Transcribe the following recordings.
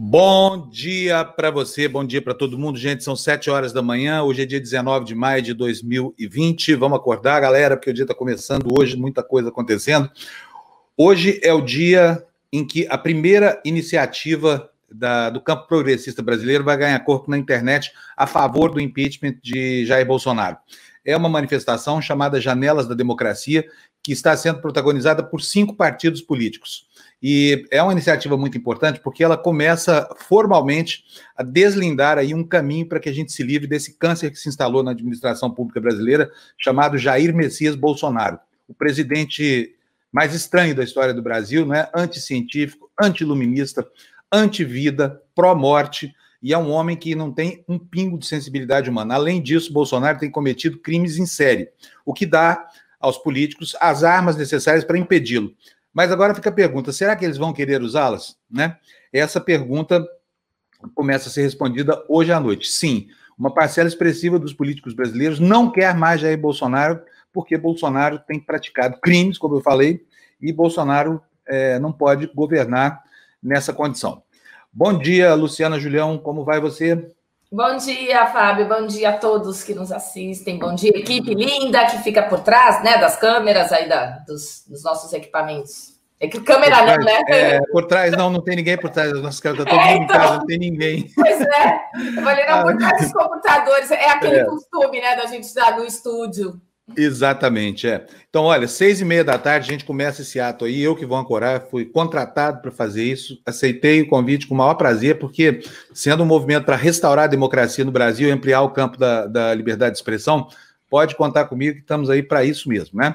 Bom dia para você, bom dia para todo mundo. Gente, são 7 horas da manhã, hoje é dia 19 de maio de 2020. Vamos acordar, galera, porque o dia está começando hoje, muita coisa acontecendo. Hoje é o dia em que a primeira iniciativa da, do campo progressista brasileiro vai ganhar corpo na internet a favor do impeachment de Jair Bolsonaro. É uma manifestação chamada Janelas da Democracia, que está sendo protagonizada por cinco partidos políticos. E é uma iniciativa muito importante porque ela começa formalmente a deslindar aí um caminho para que a gente se livre desse câncer que se instalou na administração pública brasileira, chamado Jair Messias Bolsonaro, o presidente mais estranho da história do Brasil, né? Anticientífico, antiluminista, anti-vida, pró-morte, e é um homem que não tem um pingo de sensibilidade humana. Além disso, Bolsonaro tem cometido crimes em série, o que dá aos políticos as armas necessárias para impedi-lo. Mas agora fica a pergunta: será que eles vão querer usá-las? Né? Essa pergunta começa a ser respondida hoje à noite. Sim, uma parcela expressiva dos políticos brasileiros não quer mais Jair Bolsonaro, porque Bolsonaro tem praticado crimes, como eu falei, e Bolsonaro é, não pode governar nessa condição. Bom dia, Luciana Julião, como vai você? Bom dia, Fábio. Bom dia a todos que nos assistem. Bom dia, equipe linda que fica por trás, né, das câmeras aí da, dos, dos nossos equipamentos. É que câmera não, né? É, por trás não, não tem ninguém por trás das nossas câmeras. Tá todo é, mundo então, em casa, não tem ninguém. Pois é. Eu falei, não, por trás dos computadores. É aquele é. costume, né, da gente estar no estúdio. Exatamente, é. Então, olha, seis e meia da tarde a gente começa esse ato aí. Eu que vou ancorar, fui contratado para fazer isso. Aceitei o convite com o maior prazer, porque sendo um movimento para restaurar a democracia no Brasil e ampliar o campo da, da liberdade de expressão, pode contar comigo que estamos aí para isso mesmo, né?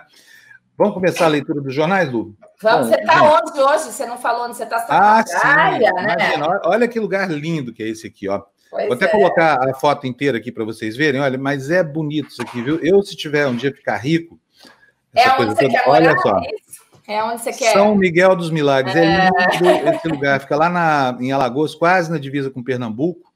Vamos começar a leitura dos jornais, Lu? Vamos, Bom, você está onde hoje? Você não falou onde você está? Tá ah, praia, sim. né? Imagina, olha que lugar lindo que é esse aqui, ó. Pois Vou até é. colocar a foto inteira aqui para vocês verem. Olha, mas é bonito isso aqui, viu? Eu, se tiver um dia ficar rico, é onde toda, olha só. É onde você quer. São Miguel dos Milagres. É, é lindo esse lugar. Fica lá na, em Alagoas, quase na divisa com Pernambuco.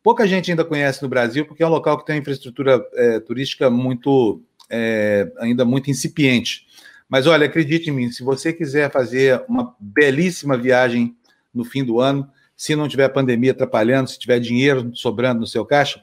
Pouca gente ainda conhece no Brasil, porque é um local que tem uma infraestrutura é, turística muito, é, ainda muito incipiente. Mas olha, acredite em mim, se você quiser fazer uma belíssima viagem no fim do ano, se não tiver pandemia atrapalhando, se tiver dinheiro sobrando no seu caixa,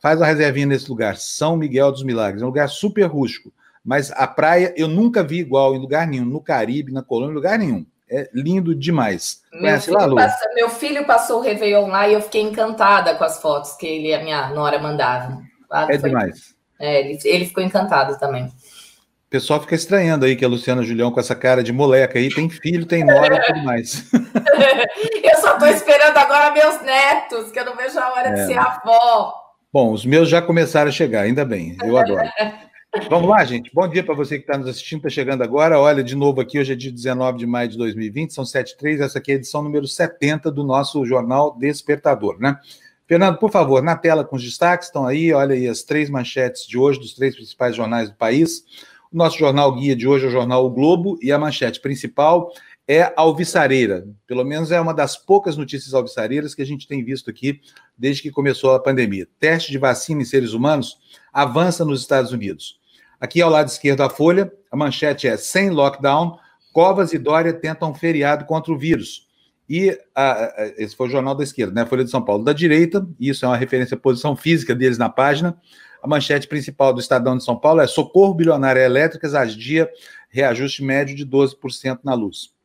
faz uma reservinha nesse lugar, São Miguel dos Milagres. É um lugar super rústico, mas a praia eu nunca vi igual em lugar nenhum, no Caribe, na Colômbia, em lugar nenhum. É lindo demais. Meu filho, lá, passa, meu filho passou o Réveillon lá e eu fiquei encantada com as fotos que ele e a minha nora mandavam. Ah, é foi... demais. É, ele, ele ficou encantado também. O pessoal fica estranhando aí que a Luciana Julião com essa cara de moleca aí tem filho, tem nora e tudo mais. eu só estou esperando agora meus netos, que eu não vejo a hora é. de ser avó. Bom, os meus já começaram a chegar, ainda bem, eu adoro. Vamos lá, gente. Bom dia para você que está nos assistindo, está chegando agora. Olha, de novo aqui, hoje é dia 19 de maio de 2020, são 7h03, essa aqui é a edição número 70 do nosso jornal Despertador, né? Fernando, por favor, na tela com os destaques, estão aí, olha aí as três manchetes de hoje dos três principais jornais do país. O nosso jornal guia de hoje é o jornal O Globo e a manchete principal é alvissareira. Pelo menos é uma das poucas notícias alvissareiras que a gente tem visto aqui desde que começou a pandemia. Teste de vacina em seres humanos avança nos Estados Unidos. Aqui ao lado esquerdo da folha, a manchete é: sem lockdown, Covas e Dória tentam feriado contra o vírus. E a, a, esse foi o jornal da esquerda, né? Folha de São Paulo. Da direita, isso é uma referência à posição física deles na página. A manchete principal do Estadão de São Paulo é: socorro bilionário elétricas agia reajuste médio de 12% na luz.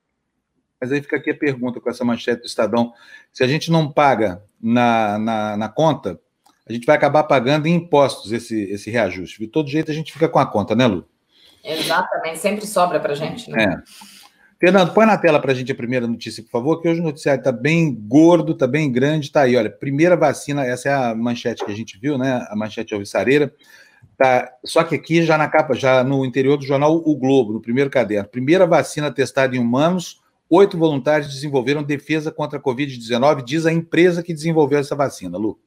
Mas aí fica aqui a pergunta com essa manchete do Estadão: se a gente não paga na, na, na conta, a gente vai acabar pagando em impostos esse, esse reajuste. De todo jeito, a gente fica com a conta, né, Lu? Exatamente, sempre sobra para a gente, né? É. Fernando, põe na tela para a gente a primeira notícia, por favor, que hoje o noticiário está bem gordo, está bem grande, está aí, olha, primeira vacina, essa é a manchete que a gente viu, né, a manchete alvissareira, tá, só que aqui já na capa, já no interior do jornal O Globo, no primeiro caderno, primeira vacina testada em humanos, oito voluntários desenvolveram defesa contra a Covid-19, diz a empresa que desenvolveu essa vacina, Lu.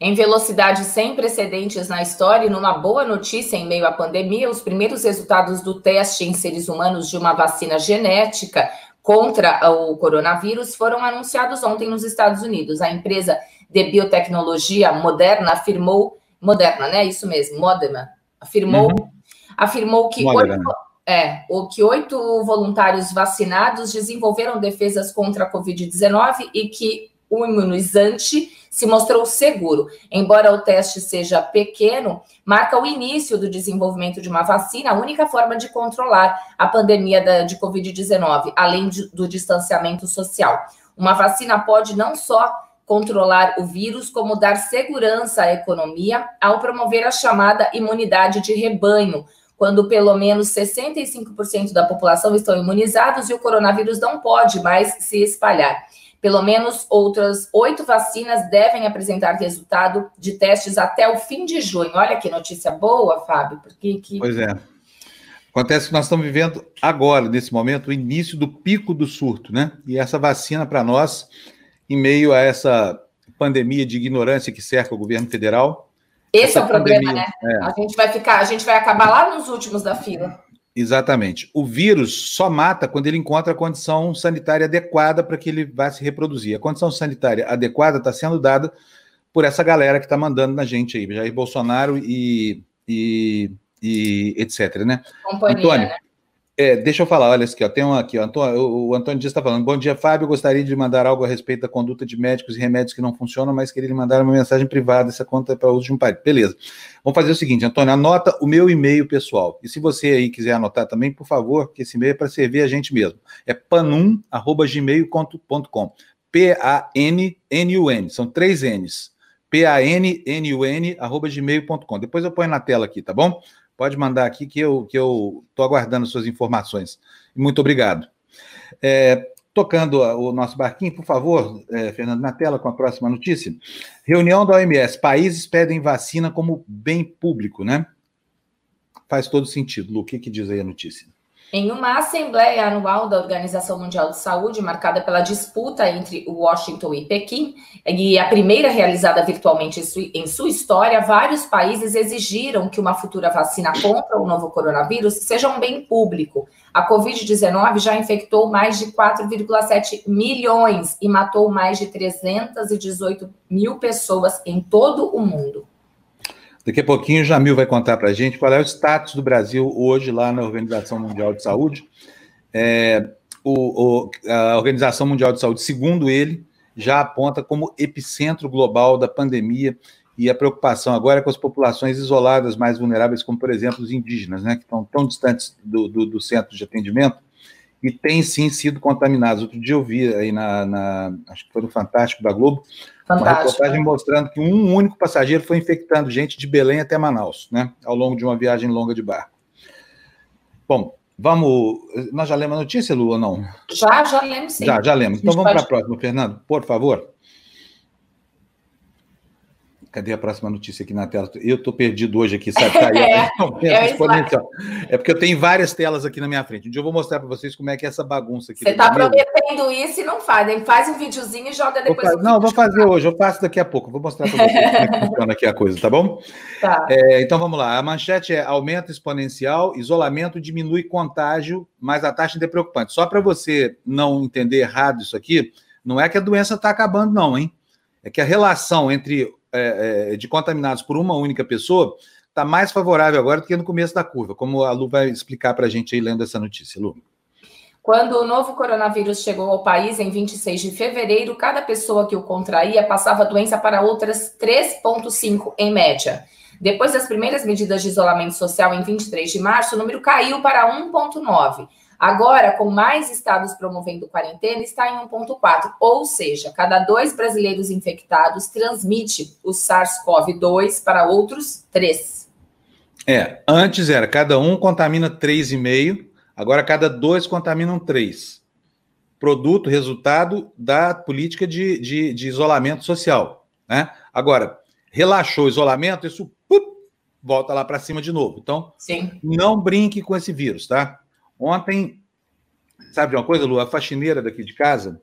Em velocidade sem precedentes na história e numa boa notícia em meio à pandemia, os primeiros resultados do teste em seres humanos de uma vacina genética contra o coronavírus foram anunciados ontem nos Estados Unidos. A empresa de biotecnologia Moderna afirmou, Moderna, né? Isso mesmo, Moderna, afirmou, uhum. afirmou que oito, é, o que oito voluntários vacinados desenvolveram defesas contra a Covid-19 e que o imunizante se mostrou seguro. Embora o teste seja pequeno, marca o início do desenvolvimento de uma vacina, a única forma de controlar a pandemia da, de Covid-19, além de, do distanciamento social. Uma vacina pode não só controlar o vírus, como dar segurança à economia ao promover a chamada imunidade de rebanho, quando pelo menos 65% da população estão imunizados e o coronavírus não pode mais se espalhar. Pelo menos outras oito vacinas devem apresentar resultado de testes até o fim de junho. Olha que notícia boa, Fábio. Porque que... Pois é. Acontece que nós estamos vivendo agora, nesse momento, o início do pico do surto, né? E essa vacina para nós, em meio a essa pandemia de ignorância que cerca o governo federal. Esse é o problema, né? É. A gente vai ficar, a gente vai acabar lá nos últimos da fila. Exatamente. O vírus só mata quando ele encontra a condição sanitária adequada para que ele vá se reproduzir. A condição sanitária adequada está sendo dada por essa galera que está mandando na gente aí, Jair Bolsonaro e, e, e etc. Né? Companhia, Antônio, né? É, deixa eu falar, olha aqui, ó, tem um aqui, ó, Antônio, o Antônio Dias está falando. Bom dia, Fábio. Gostaria de mandar algo a respeito da conduta de médicos e remédios que não funcionam, mas queria lhe mandar uma mensagem privada. Essa conta é para uso de um pai. Beleza. Vamos fazer o seguinte, Antônio, anota o meu e-mail pessoal. E se você aí quiser anotar também, por favor, que esse e-mail é para servir a gente mesmo. É panum@gmail.com. P-A-N-N-U-N. São três N's. P-A-N-N-U-N, arroba gmail.com. Depois eu ponho na tela aqui, tá bom? Pode mandar aqui que eu que eu estou aguardando suas informações. Muito obrigado. É, tocando o nosso barquinho, por favor, é, Fernando, na tela com a próxima notícia. Reunião da OMS. Países pedem vacina como bem público, né? Faz todo sentido. Lu, o que, que diz aí a notícia? Em uma assembleia anual da Organização Mundial de Saúde, marcada pela disputa entre Washington e Pequim, e a primeira realizada virtualmente em sua história, vários países exigiram que uma futura vacina contra o novo coronavírus seja um bem público. A Covid-19 já infectou mais de 4,7 milhões e matou mais de 318 mil pessoas em todo o mundo. Daqui a pouquinho o Jamil vai contar para a gente qual é o status do Brasil hoje lá na Organização Mundial de Saúde. É, o, o, a Organização Mundial de Saúde, segundo ele, já aponta como epicentro global da pandemia e a preocupação agora é com as populações isoladas mais vulneráveis, como, por exemplo, os indígenas, né, que estão tão distantes do, do, do centro de atendimento e têm sim sido contaminados. Outro dia eu vi aí na, na acho que foi no Fantástico da Globo, Fantástico. Uma reportagem mostrando que um único passageiro foi infectando gente de Belém até Manaus, né? Ao longo de uma viagem longa de barco. Bom, vamos. Nós já lemos a notícia, Lu, ou não? Já, já lemos sim. Já, já lemos. Então vamos pode... para a próxima, Fernando, por favor. Cadê a próxima notícia aqui na tela? Eu estou perdido hoje aqui, sabe? Tá é, é, exponencial. é porque eu tenho várias telas aqui na minha frente. Um dia eu vou mostrar para vocês como é que é essa bagunça aqui. Você está prometendo isso e não faz. Hein? Faz um videozinho e joga depois. Vou não, vou fazer hoje. Eu faço daqui a pouco. Vou mostrar para vocês como é que funciona aqui a coisa, tá bom? Tá. É, então vamos lá. A manchete é aumento exponencial, isolamento diminui contágio, mas a taxa ainda é preocupante. Só para você não entender errado isso aqui, não é que a doença está acabando, não, hein? É que a relação entre é, é, de contaminados por uma única pessoa está mais favorável agora do que no começo da curva, como a Lu vai explicar para a gente aí lendo essa notícia, Lu. Quando o novo coronavírus chegou ao país em 26 de fevereiro, cada pessoa que o contraía passava a doença para outras 3,5 em média. Depois das primeiras medidas de isolamento social em 23 de março, o número caiu para 1,9. Agora, com mais estados promovendo quarentena, está em 1,4, ou seja, cada dois brasileiros infectados transmite o SARS-CoV-2 para outros três. É, antes era cada um contamina 3,5, agora cada dois contaminam 3. Produto, resultado da política de, de, de isolamento social. Né? Agora, relaxou o isolamento, isso pup, volta lá para cima de novo. Então, Sim. não brinque com esse vírus, tá? Ontem, sabe de uma coisa, Lu? A faxineira daqui de casa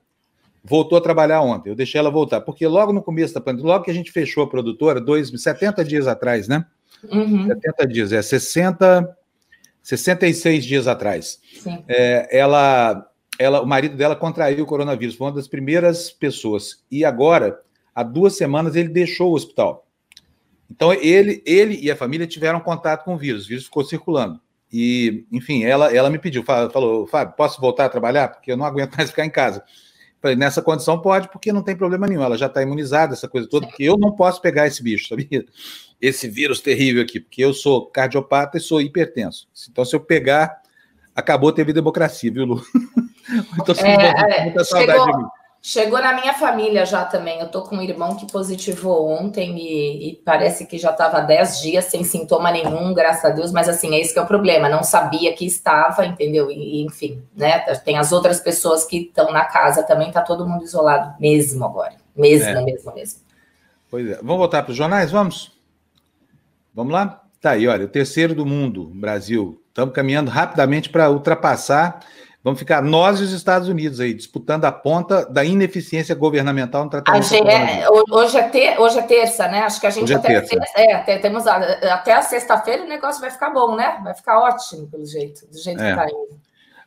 voltou a trabalhar ontem. Eu deixei ela voltar, porque logo no começo da pandemia, logo que a gente fechou a produtora, dois, 70 dias atrás, né? Uhum. 70 dias, é 60, 66 dias atrás. É, ela, ela, o marido dela contraiu o coronavírus, foi uma das primeiras pessoas. E agora, há duas semanas, ele deixou o hospital. Então, ele, ele e a família tiveram contato com o vírus, o vírus ficou circulando. E, enfim, ela, ela me pediu, falou, Fábio, posso voltar a trabalhar? Porque eu não aguento mais ficar em casa. Falei, nessa condição pode, porque não tem problema nenhum, ela já está imunizada, essa coisa toda, porque eu não posso pegar esse bicho, sabia? Esse vírus terrível aqui, porque eu sou cardiopata e sou hipertenso. Então, se eu pegar, acabou, teve democracia, viu, Lu? Então, é, muita saudade chegou, de mim. Chegou na minha família já também. Eu tô com um irmão que positivou ontem e, e parece que já estava 10 dias sem sintoma nenhum, graças a Deus. Mas assim, é isso que é o problema. Não sabia que estava, entendeu? E, enfim, né? Tem as outras pessoas que estão na casa também, tá todo mundo isolado mesmo agora. Mesmo, é. mesmo, mesmo. Pois é. Vamos voltar para os jornais? Vamos? Vamos lá? Tá aí, olha, o terceiro do mundo, Brasil. Estamos caminhando rapidamente para ultrapassar Vamos ficar nós e os Estados Unidos aí, disputando a ponta da ineficiência governamental no tratamento. É, hoje, é ter, hoje é terça, né? Acho que a gente é até, é terça. é, temos até a sexta-feira o negócio vai ficar bom, né? Vai ficar ótimo, pelo jeito, do jeito é. que está indo.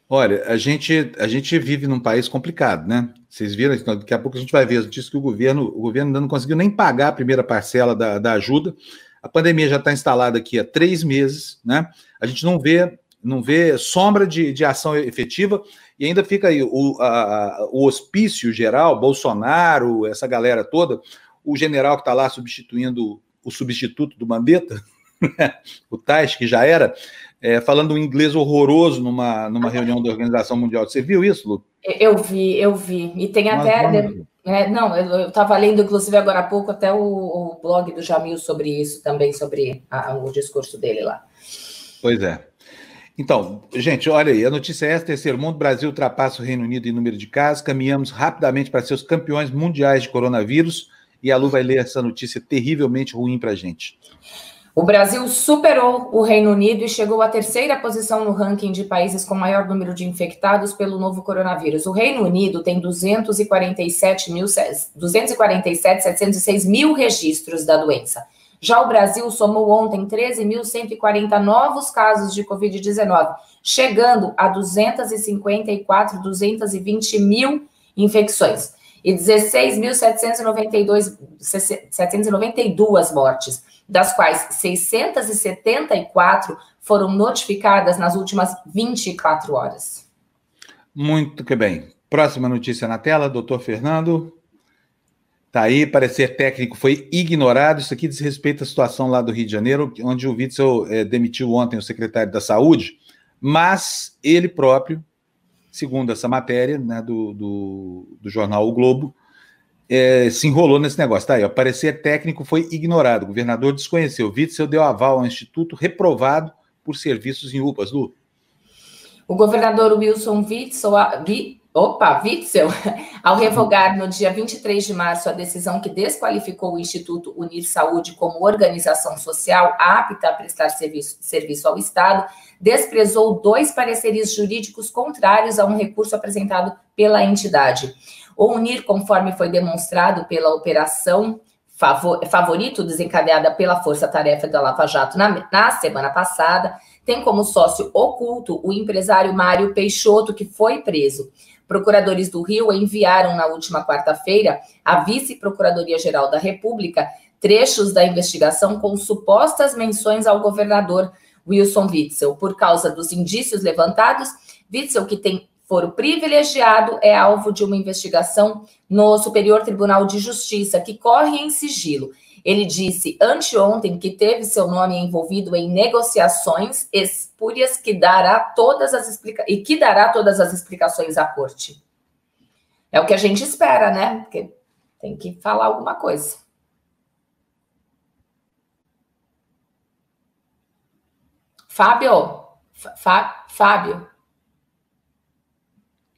Olha, a gente, a gente vive num país complicado, né? Vocês viram, daqui a pouco a gente vai ver as notícias que o governo, o governo ainda não conseguiu nem pagar a primeira parcela da, da ajuda. A pandemia já está instalada aqui há três meses, né? A gente não vê não vê sombra de, de ação efetiva, e ainda fica aí o, a, o hospício geral, Bolsonaro, essa galera toda, o general que está lá substituindo o substituto do Mandetta, o Tais, que já era, é, falando um inglês horroroso numa, numa reunião da Organização Mundial. Você viu isso, Lu? Eu vi, eu vi. E tem até. É, não, eu estava lendo, inclusive, agora há pouco, até o, o, blog do Jamil sobre isso também, sobre a, o discurso dele lá. Pois é. Então, gente, olha aí, a notícia é essa: terceiro mundo, Brasil ultrapassa o Reino Unido em número de casos, caminhamos rapidamente para ser os campeões mundiais de coronavírus, e a Lu vai ler essa notícia terrivelmente ruim para a gente. O Brasil superou o Reino Unido e chegou à terceira posição no ranking de países com maior número de infectados pelo novo coronavírus. O Reino Unido tem 247 mil, 247, 706 mil registros da doença. Já o Brasil somou ontem 13.140 novos casos de Covid-19, chegando a 254, 220 mil infecções e 16.792 mortes, das quais 674 foram notificadas nas últimas 24 horas. Muito que bem. Próxima notícia na tela, doutor Fernando. Tá aí, parecer técnico foi ignorado. Isso aqui diz respeito à situação lá do Rio de Janeiro, onde o Witzel é, demitiu ontem o secretário da Saúde, mas ele próprio, segundo essa matéria né, do, do, do jornal O Globo, é, se enrolou nesse negócio. Tá aí, o parecer técnico foi ignorado. O governador desconheceu. Witzel deu aval ao instituto reprovado por serviços em UPAs, Lu. O governador Wilson Witzel, Opa, Witzel, ao revogar no dia 23 de março a decisão que desqualificou o Instituto Unir Saúde como organização social apta a prestar serviço, serviço ao Estado, desprezou dois pareceres jurídicos contrários a um recurso apresentado pela entidade. O Unir, conforme foi demonstrado pela operação favorito desencadeada pela Força Tarefa da Lava Jato na, na semana passada, tem como sócio oculto o empresário Mário Peixoto, que foi preso. Procuradores do Rio enviaram na última quarta-feira à Vice-Procuradoria-Geral da República trechos da investigação com supostas menções ao governador Wilson Witzel. Por causa dos indícios levantados, Witzel, que tem foro privilegiado, é alvo de uma investigação no Superior Tribunal de Justiça, que corre em sigilo. Ele disse anteontem que teve seu nome envolvido em negociações espúrias que dará todas as explica e que dará todas as explicações à corte. É o que a gente espera, né? Porque tem que falar alguma coisa. Fábio, Fábio.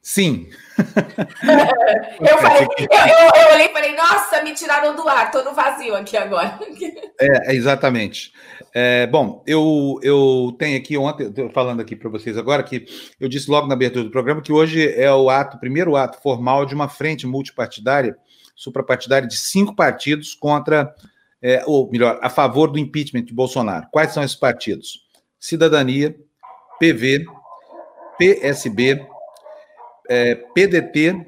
Sim. eu, falei, eu, eu, olhei e falei, nossa, me tiraram do ar, estou no vazio aqui agora. é, exatamente. É, bom, eu, eu tenho aqui ontem, falando aqui para vocês agora, que eu disse logo na abertura do programa que hoje é o ato, primeiro ato formal de uma frente multipartidária, suprapartidária de cinco partidos contra, é, ou melhor, a favor do impeachment de Bolsonaro. Quais são esses partidos? Cidadania, PV, PSB, é, PDT,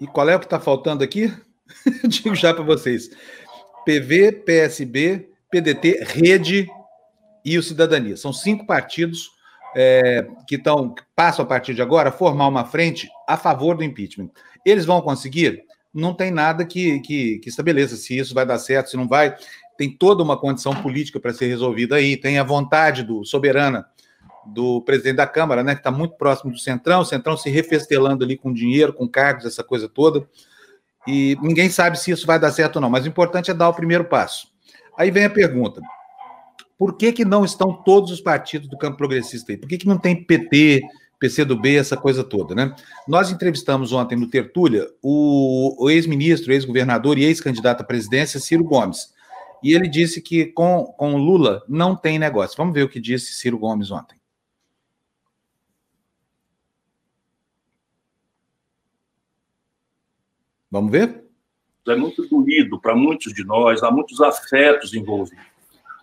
e qual é o que está faltando aqui? Digo já para vocês: PV, PSB, PDT, Rede e o Cidadania. São cinco partidos é, que estão passam a partir de agora a formar uma frente a favor do impeachment. Eles vão conseguir? Não tem nada que, que, que estabeleça se isso vai dar certo, se não vai. Tem toda uma condição política para ser resolvida aí, tem a vontade do soberana do presidente da Câmara, né, que está muito próximo do Centrão, o Centrão se refestelando ali com dinheiro, com cargos, essa coisa toda. E ninguém sabe se isso vai dar certo ou não, mas o importante é dar o primeiro passo. Aí vem a pergunta: por que, que não estão todos os partidos do campo progressista aí? Por que, que não tem PT, PCdoB, essa coisa toda, né? Nós entrevistamos ontem no Tertúlia o, ex-ministro, ex-governador e ex-candidato à presidência, Ciro Gomes. E ele disse que com, com Lula não tem negócio. Vamos ver o que disse Ciro Gomes ontem. Vamos ver? É muito doído para muitos de nós, há muitos afetos envolvidos.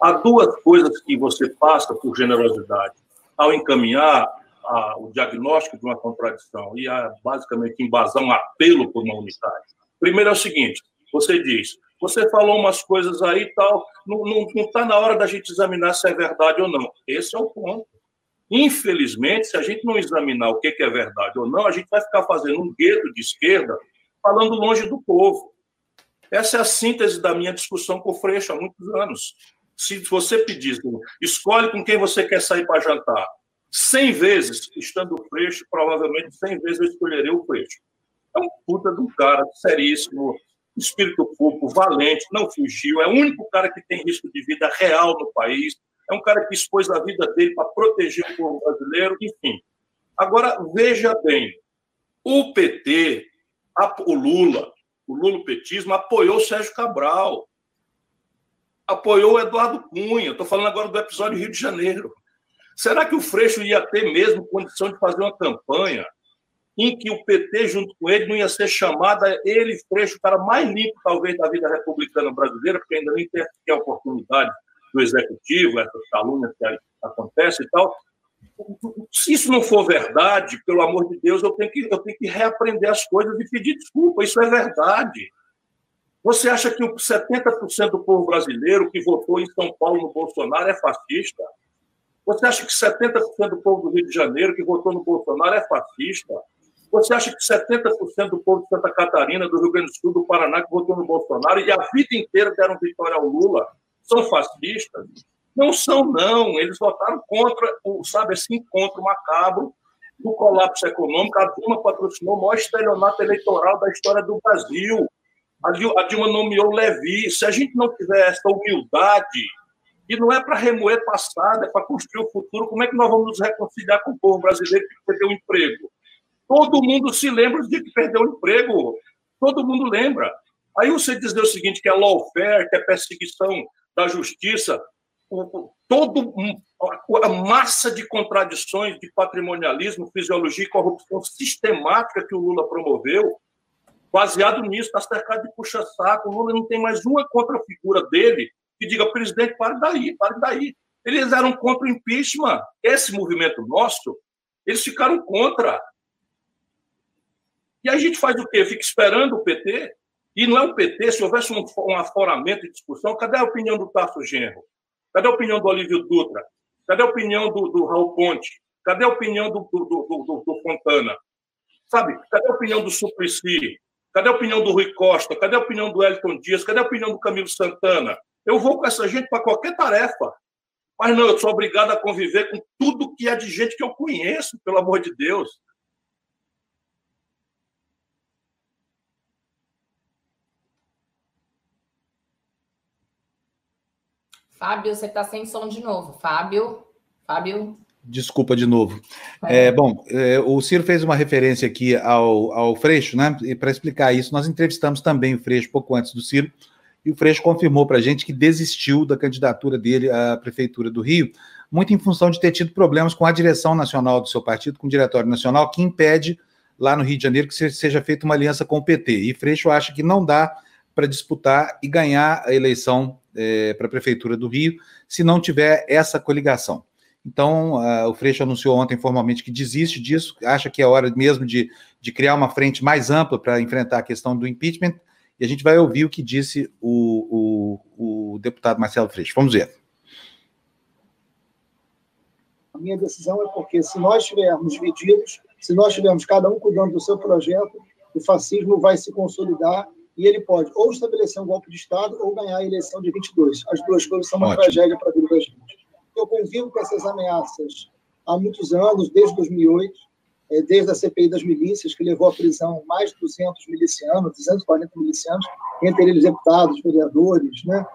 Há duas coisas que você passa por generosidade. Ao encaminhar a, o diagnóstico de uma contradição e a, basicamente embasar um apelo por uma unidade. Primeiro é o seguinte: você diz, você falou umas coisas aí e tal, não está na hora da gente examinar se é verdade ou não. Esse é o ponto. Infelizmente, se a gente não examinar o que é verdade ou não, a gente vai ficar fazendo um gueto de esquerda falando longe do povo. Essa é a síntese da minha discussão com o Freixo há muitos anos. Se você pedir, escolhe com quem você quer sair para jantar. Cem vezes, estando o Freixo, provavelmente cem vezes eu escolherei o Freixo. É um puta de um cara, seríssimo, espírito público, valente, não fugiu, é o único cara que tem risco de vida real no país, é um cara que expôs a vida dele para proteger o povo brasileiro, enfim. Agora, veja bem, o PT o Lula, o lulopetismo, apoiou o Sérgio Cabral, apoiou o Eduardo Cunha. Estou falando agora do episódio Rio de Janeiro. Será que o Freixo ia ter mesmo condição de fazer uma campanha em que o PT, junto com ele, não ia ser chamada ele, Freixo, o cara mais limpo, talvez, da vida republicana brasileira, porque ainda nem tem a oportunidade do executivo, essas calúnias que acontecem e tal, se isso não for verdade, pelo amor de Deus, eu tenho que, eu tenho que reaprender as coisas e pedir desculpa. Isso é verdade. Você acha que 70% do povo brasileiro que votou em São Paulo no Bolsonaro é fascista? Você acha que 70% do povo do Rio de Janeiro que votou no Bolsonaro é fascista? Você acha que 70% do povo de Santa Catarina, do Rio Grande do Sul, do Paraná, que votou no Bolsonaro e a vida inteira deram vitória ao Lula, são fascistas? Não são, não. Eles votaram contra, sabe, esse encontro macabro do colapso econômico. A Dilma patrocinou o maior estelionato eleitoral da história do Brasil. A Dilma nomeou Levi. Se a gente não tiver essa humildade, e não é para remoer passado, é para construir o futuro, como é que nós vamos nos reconciliar com o povo brasileiro que perdeu o emprego? Todo mundo se lembra de que perdeu o emprego. Todo mundo lembra. Aí você dizer o seguinte, que é lawfare, que é perseguição da justiça, todo a massa de contradições de patrimonialismo, fisiologia e corrupção sistemática que o Lula promoveu, baseado nisso, está cercado de puxa-saco. O Lula não tem mais uma contrafigura dele que diga, presidente, pare daí, pare daí. Eles eram contra o impeachment. Esse movimento nosso, eles ficaram contra. E a gente faz o quê? Fica esperando o PT? E não é o PT, se houvesse um, um aforamento de discussão, cadê a opinião do Tasso Genro? Cadê a opinião do Olívio Dutra? Cadê a opinião do, do Raul Ponte? Cadê a opinião do, do, do, do, Fontana? Sabe? Cadê a opinião do Suplicy? Cadê a opinião do Rui Costa? Cadê a opinião do Elton Dias? Cadê a opinião do Camilo Santana? Eu vou com essa gente para qualquer tarefa. Mas não, eu sou obrigado a conviver com tudo que é de gente que eu conheço, pelo amor de Deus. Fábio, você está sem som de novo. Fábio, Fábio. Desculpa de novo. É. É, bom, é, o Ciro fez uma referência aqui ao, ao Freixo, né? E para explicar isso, nós entrevistamos também o Freixo pouco antes do Ciro, e o Freixo confirmou para a gente que desistiu da candidatura dele à Prefeitura do Rio, muito em função de ter tido problemas com a direção nacional do seu partido, com o Diretório Nacional, que impede lá no Rio de Janeiro que seja feita uma aliança com o PT. E Freixo acha que não dá para disputar e ganhar a eleição é, para a Prefeitura do Rio, se não tiver essa coligação. Então, uh, o Freixo anunciou ontem formalmente que desiste disso, acha que é hora mesmo de, de criar uma frente mais ampla para enfrentar a questão do impeachment, e a gente vai ouvir o que disse o, o, o deputado Marcelo Freixo. Vamos ver. minha decisão é porque, se nós estivermos divididos, se nós estivermos cada um cuidando do seu projeto, o fascismo vai se consolidar e ele pode ou estabelecer um golpe de Estado ou ganhar a eleição de 22. As duas coisas são uma Ótimo. tragédia para a vida da gente. Eu convivo com essas ameaças há muitos anos, desde 2008, é, desde a CPI das milícias, que levou à prisão mais de 200 milicianos, 240 milicianos, entre eles deputados, vereadores, né,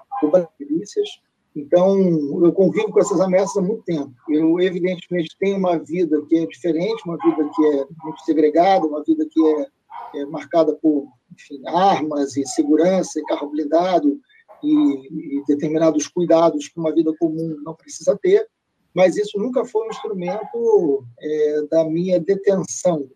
milícias. Então, eu convivo com essas ameaças há muito tempo. Eu, evidentemente, tenho uma vida que é diferente, uma vida que é muito segregada, uma vida que é, é marcada por enfim, armas e segurança, e carro blindado e, e determinados cuidados que uma vida comum não precisa ter mas isso nunca foi um instrumento é, da minha detenção,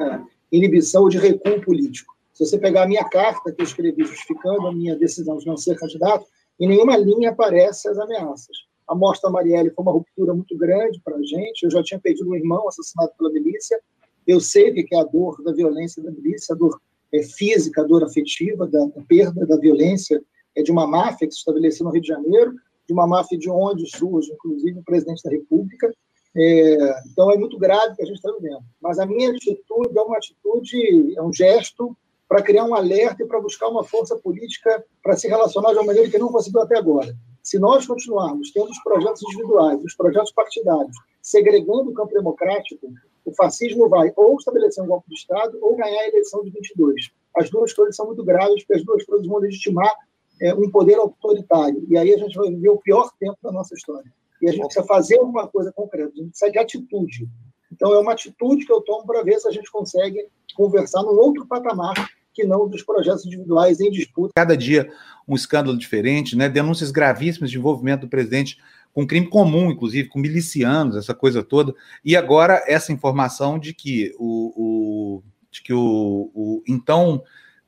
né? inibição ou de recuo político. Se você pegar a minha carta que eu escrevi justificando a minha decisão de não ser candidato, em nenhuma linha aparecem as ameaças. A morte da Marielle foi uma ruptura muito grande para a gente. Eu já tinha perdido um irmão assassinado pela milícia. Eu sei o que é a dor da violência da milícia, a dor é, física, a dor afetiva, da, da perda da violência é de uma máfia que se estabeleceu no Rio de Janeiro de uma máfia de onde surge, inclusive, o presidente da República. É, então, é muito grave que a gente está vivendo. Mas a minha atitude é uma atitude, é um gesto para criar um alerta e para buscar uma força política para se relacionar de uma maneira que não conseguiu até agora. Se nós continuarmos tendo os projetos individuais, os projetos partidários, segregando o campo democrático, o fascismo vai ou estabelecer um golpe de Estado ou ganhar a eleição de 22. As duas coisas são muito graves, porque as duas coisas vão legitimar é, um poder autoritário. E aí a gente vai viver o pior tempo da nossa história. E a gente precisa fazer alguma coisa concreta, a gente precisa de atitude. Então, é uma atitude que eu tomo para ver se a gente consegue conversar num outro patamar que não dos projetos individuais em disputa. Cada dia um escândalo diferente, né? denúncias gravíssimas de envolvimento do presidente com crime comum, inclusive, com milicianos, essa coisa toda. E agora essa informação de que o, o de que o, o então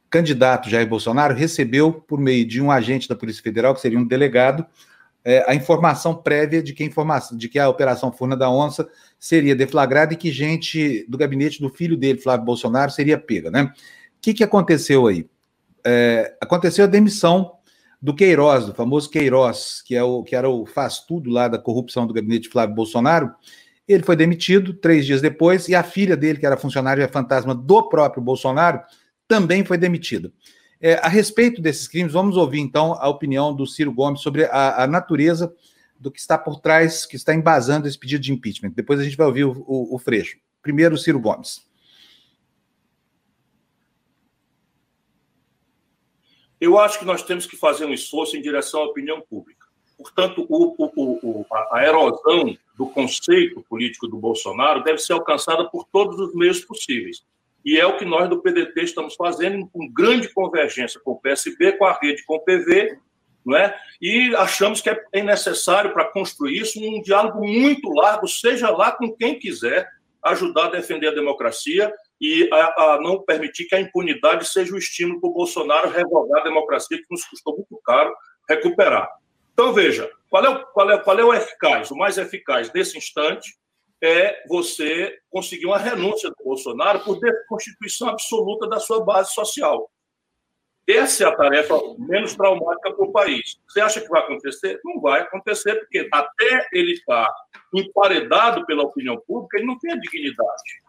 candidato Jair Bolsonaro recebeu, por meio de um agente da Polícia Federal, que seria um delegado, é, a informação prévia de que a, informação, de que a Operação Furna da Onça seria deflagrada e que gente do gabinete do filho dele, Flávio Bolsonaro, seria pega. Né? O que, que aconteceu aí? É, aconteceu a demissão do Queiroz, do famoso Queiroz, que, é o, que era o faz-tudo lá da corrupção do gabinete de Flávio Bolsonaro. Ele foi demitido três dias depois, e a filha dele, que era funcionária fantasma do próprio Bolsonaro, também foi demitido. É, a respeito desses crimes, vamos ouvir então a opinião do Ciro Gomes sobre a, a, natureza do que está por trás, que está embasando esse pedido de impeachment. Depois a gente vai ouvir o, o, o Freixo. Primeiro, Ciro Gomes. Eu acho que nós temos que fazer um esforço em direção à opinião pública. Portanto, o, a erosão do conceito político do Bolsonaro deve ser alcançada por todos os meios possíveis e é o que nós do PDT estamos fazendo, com grande convergência com o PSB, com a rede, com o PV, não é? e achamos que é necessário, para construir isso, um diálogo muito largo, seja lá com quem quiser, ajudar a defender a democracia e a, a não permitir que a impunidade seja o estímulo para o Bolsonaro revogar a democracia, que nos custou muito caro recuperar. Então, veja, qual é, o, qual, é, qual é o eficaz? O mais eficaz nesse instante é você conseguir uma renúncia do Bolsonaro por desconstituição absoluta da sua base social. Essa é a tarefa menos traumática para o país. Você acha que vai acontecer? Não vai acontecer, porque até ele estar emparedado pela opinião pública, ele não tem a dignidade.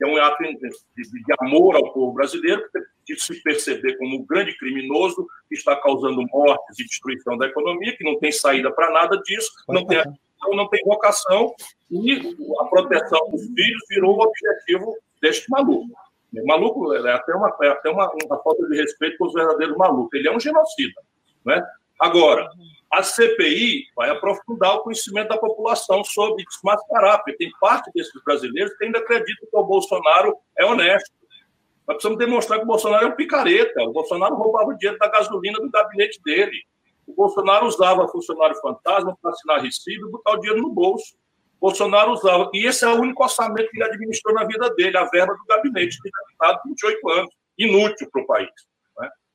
É um ato de, amor ao povo brasileiro, de se perceber como um grande criminoso que está causando mortes e destruição da economia, que não tem saída para nada disso, não tem não tem vocação e a proteção dos filhos virou o objetivo deste maluco. O maluco é até, uma, é até uma, uma falta de respeito com os verdadeiros malucos. Ele é um genocida. Né? Agora, a CPI vai aprofundar o conhecimento da população sobre desmascarar, porque tem parte desses brasileiros que ainda acreditam que o Bolsonaro é honesto. Nós precisamos demonstrar que o Bolsonaro é um picareta. O Bolsonaro roubava o dinheiro da gasolina do gabinete dele. O Bolsonaro usava funcionário fantasma para assinar recibo e botar o dinheiro no bolso. O Bolsonaro usava. E esse é o único orçamento que ele administrou na vida dele, a verba do gabinete, de deputado, 28 anos. Inútil para o país.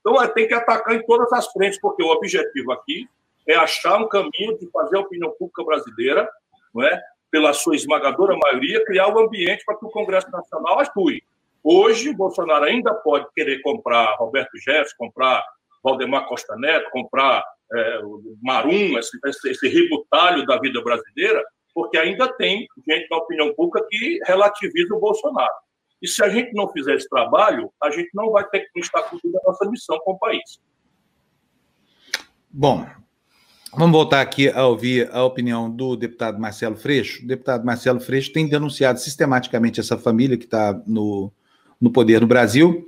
Então, é, tem que atacar em todas as frentes, porque o objetivo aqui é achar um caminho de fazer a opinião pública brasileira, não é? pela sua esmagadora maioria, criar o um ambiente para que o Congresso Nacional atue. Hoje, o Bolsonaro ainda pode querer comprar Roberto Jefferson, comprar Valdemar Costa Neto, comprar é, Marum, esse, esse, esse da vida brasileira, porque ainda tem gente na opinião pública que relativiza o Bolsonaro. E se a gente não fizer esse trabalho, a gente não vai ter que estar cumprindo a nossa missão com o país. Bom, vamos voltar aqui a ouvir a opinião do deputado Marcelo Freixo. O deputado Marcelo Freixo tem denunciado sistematicamente essa família que está no, no poder no Brasil.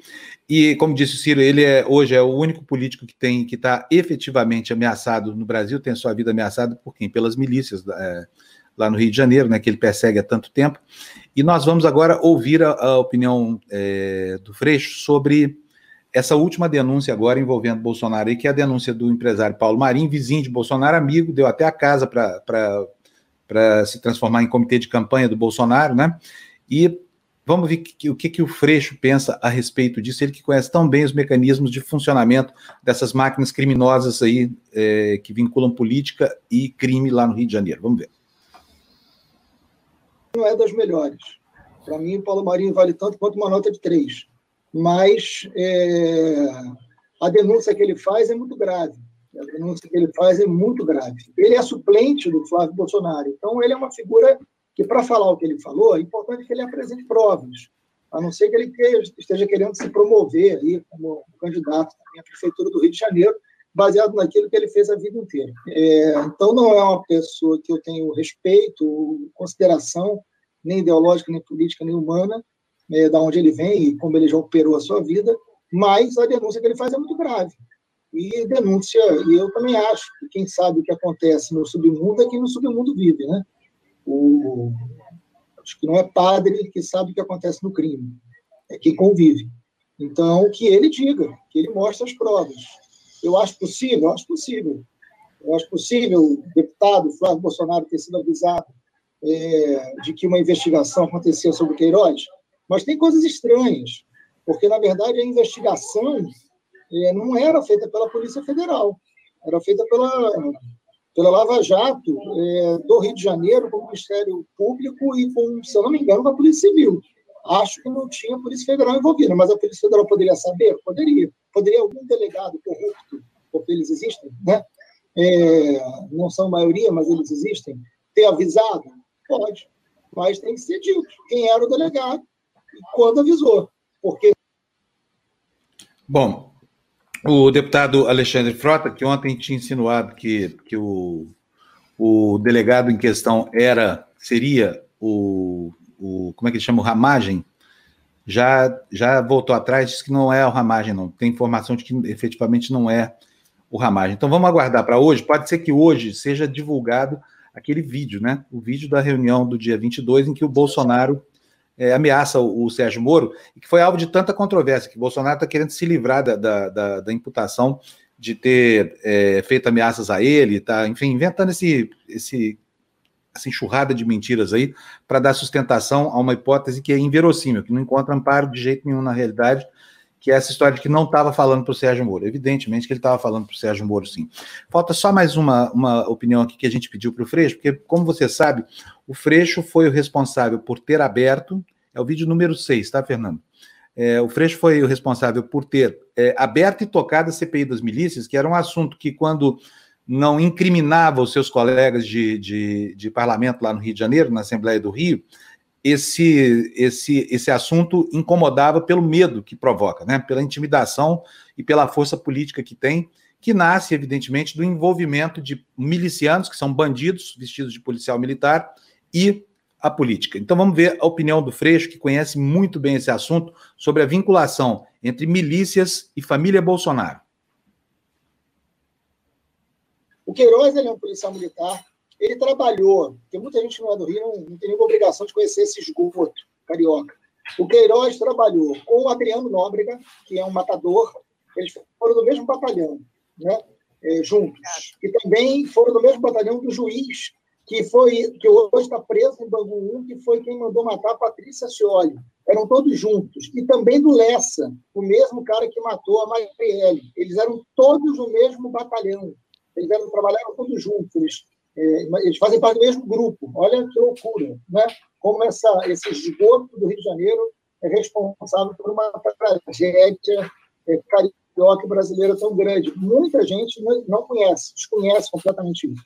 E, como disse o Ciro, ele é, hoje é o único político que tem que está efetivamente ameaçado no Brasil, tem sua vida ameaçada por quem? Pelas milícias é, lá no Rio de Janeiro, né, que ele persegue há tanto tempo. E nós vamos agora ouvir a, a opinião é, do Freixo sobre essa última denúncia agora envolvendo Bolsonaro, e que é a denúncia do empresário Paulo Marim, vizinho de Bolsonaro, amigo, deu até a casa para se transformar em comitê de campanha do Bolsonaro, né? E vamos ver que, o que, que o Freixo pensa a respeito disso, ele que conhece tão bem os mecanismos de funcionamento dessas máquinas criminosas aí, é, que vinculam política e crime lá no Rio de Janeiro. Vamos ver. Não é das melhores. Para mim, o Paulo Marinho vale tanto quanto uma nota de três mas é, a denúncia que ele faz é muito grave. A denúncia que ele faz é muito grave. Ele é suplente do Flávio Bolsonaro, então ele é uma figura que, para falar o que ele falou, é importante que ele apresente provas, a não ser que ele esteja querendo se promover aí como candidato à prefeitura do Rio de Janeiro, baseado naquilo que ele fez a vida inteira. É, então, não é uma pessoa que eu tenho respeito, consideração, nem ideológica, nem política, nem humana, né, da onde ele vem e como ele já operou a sua vida, mas a denúncia que ele faz é muito grave. E denúncia, e eu também acho que quem sabe o que acontece no submundo é quem no submundo vive, né? O, acho que não é padre que sabe o que acontece no crime, é quem convive. Então, que ele diga, que ele mostre as provas. Eu acho possível, eu acho possível. Eu acho possível o deputado Flávio Bolsonaro ter sido avisado é, de que uma investigação acontecia sobre Queiroz. Mas tem coisas estranhas, porque, na verdade, a investigação é, não era feita pela Polícia Federal, era feita pela, pela Lava Jato é, do Rio de Janeiro, com o Ministério Público e, com, se eu não me engano, com a Polícia Civil. Acho que não tinha Polícia Federal envolvida, mas a Polícia Federal poderia saber? Poderia. Poderia algum delegado corrupto, porque eles existem, né? É, não são maioria, mas eles existem, ter avisado? Pode. Mas tem que ser dito quem era o delegado, quando avisou. Porque. Bom, o deputado Alexandre Frota, que ontem tinha insinuado que, que o, o delegado em questão era, seria o, o. Como é que ele chama? O Ramagem, já, já voltou atrás, disse que não é o Ramagem, não. Tem informação de que efetivamente não é o Ramagem. Então vamos aguardar para hoje. Pode ser que hoje seja divulgado aquele vídeo, né? O vídeo da reunião do dia 22, em que o Bolsonaro é, ameaça o, o, Sérgio Moro, e que foi alvo de tanta controvérsia, que Bolsonaro está querendo se livrar da, da, da, da imputação de ter é, feito ameaças a ele, tá, enfim, inventando esse, esse, essa enxurrada de mentiras aí para dar sustentação a uma hipótese que é inverossímil, que não encontra amparo de jeito nenhum na realidade, que é essa história de que não estava falando para o Sérgio Moro. Evidentemente que ele estava falando para o Sérgio Moro, sim. Falta só mais uma, uma opinião aqui que a gente pediu para o Freixo, porque, como você sabe, o Freixo foi o responsável por ter aberto, é o vídeo número 6, tá, Fernando? É, o Freixo foi o responsável por ter é, aberto e tocado a CPI das milícias, que era um assunto que, quando não incriminava os seus colegas de, de, de parlamento lá no Rio de Janeiro, na Assembleia do Rio, esse, esse, esse assunto incomodava pelo medo que provoca, né? pela intimidação e pela força política que tem, que nasce, evidentemente, do envolvimento de milicianos, que são bandidos vestidos de policial militar, e a política. Então vamos ver a opinião do Freixo, que conhece muito bem esse assunto, sobre a vinculação entre milícias e família Bolsonaro. O Queiroz ele é um policial militar ele trabalhou, porque muita gente não é do Rio, não, não tem nenhuma obrigação de conhecer esse esgoto carioca. O Queiroz trabalhou com o Adriano Nóbrega, que é um matador, eles foram do mesmo batalhão, né? É, juntos. E também foram do mesmo batalhão do juiz, que foi que hoje está preso em Bangu 1, que foi quem mandou matar a Patrícia Cioli. Eram todos juntos. E também do Lessa, o mesmo cara que matou a Marielle. Eles eram todos no mesmo batalhão. Eles eram, trabalharam todos juntos. Eles é, eles fazem parte do mesmo grupo. Olha que loucura, né? Como essa, esse esgoto do Rio de Janeiro é responsável por uma tragédia é, carioca brasileira tão grande. Muita gente não conhece, desconhece completamente isso.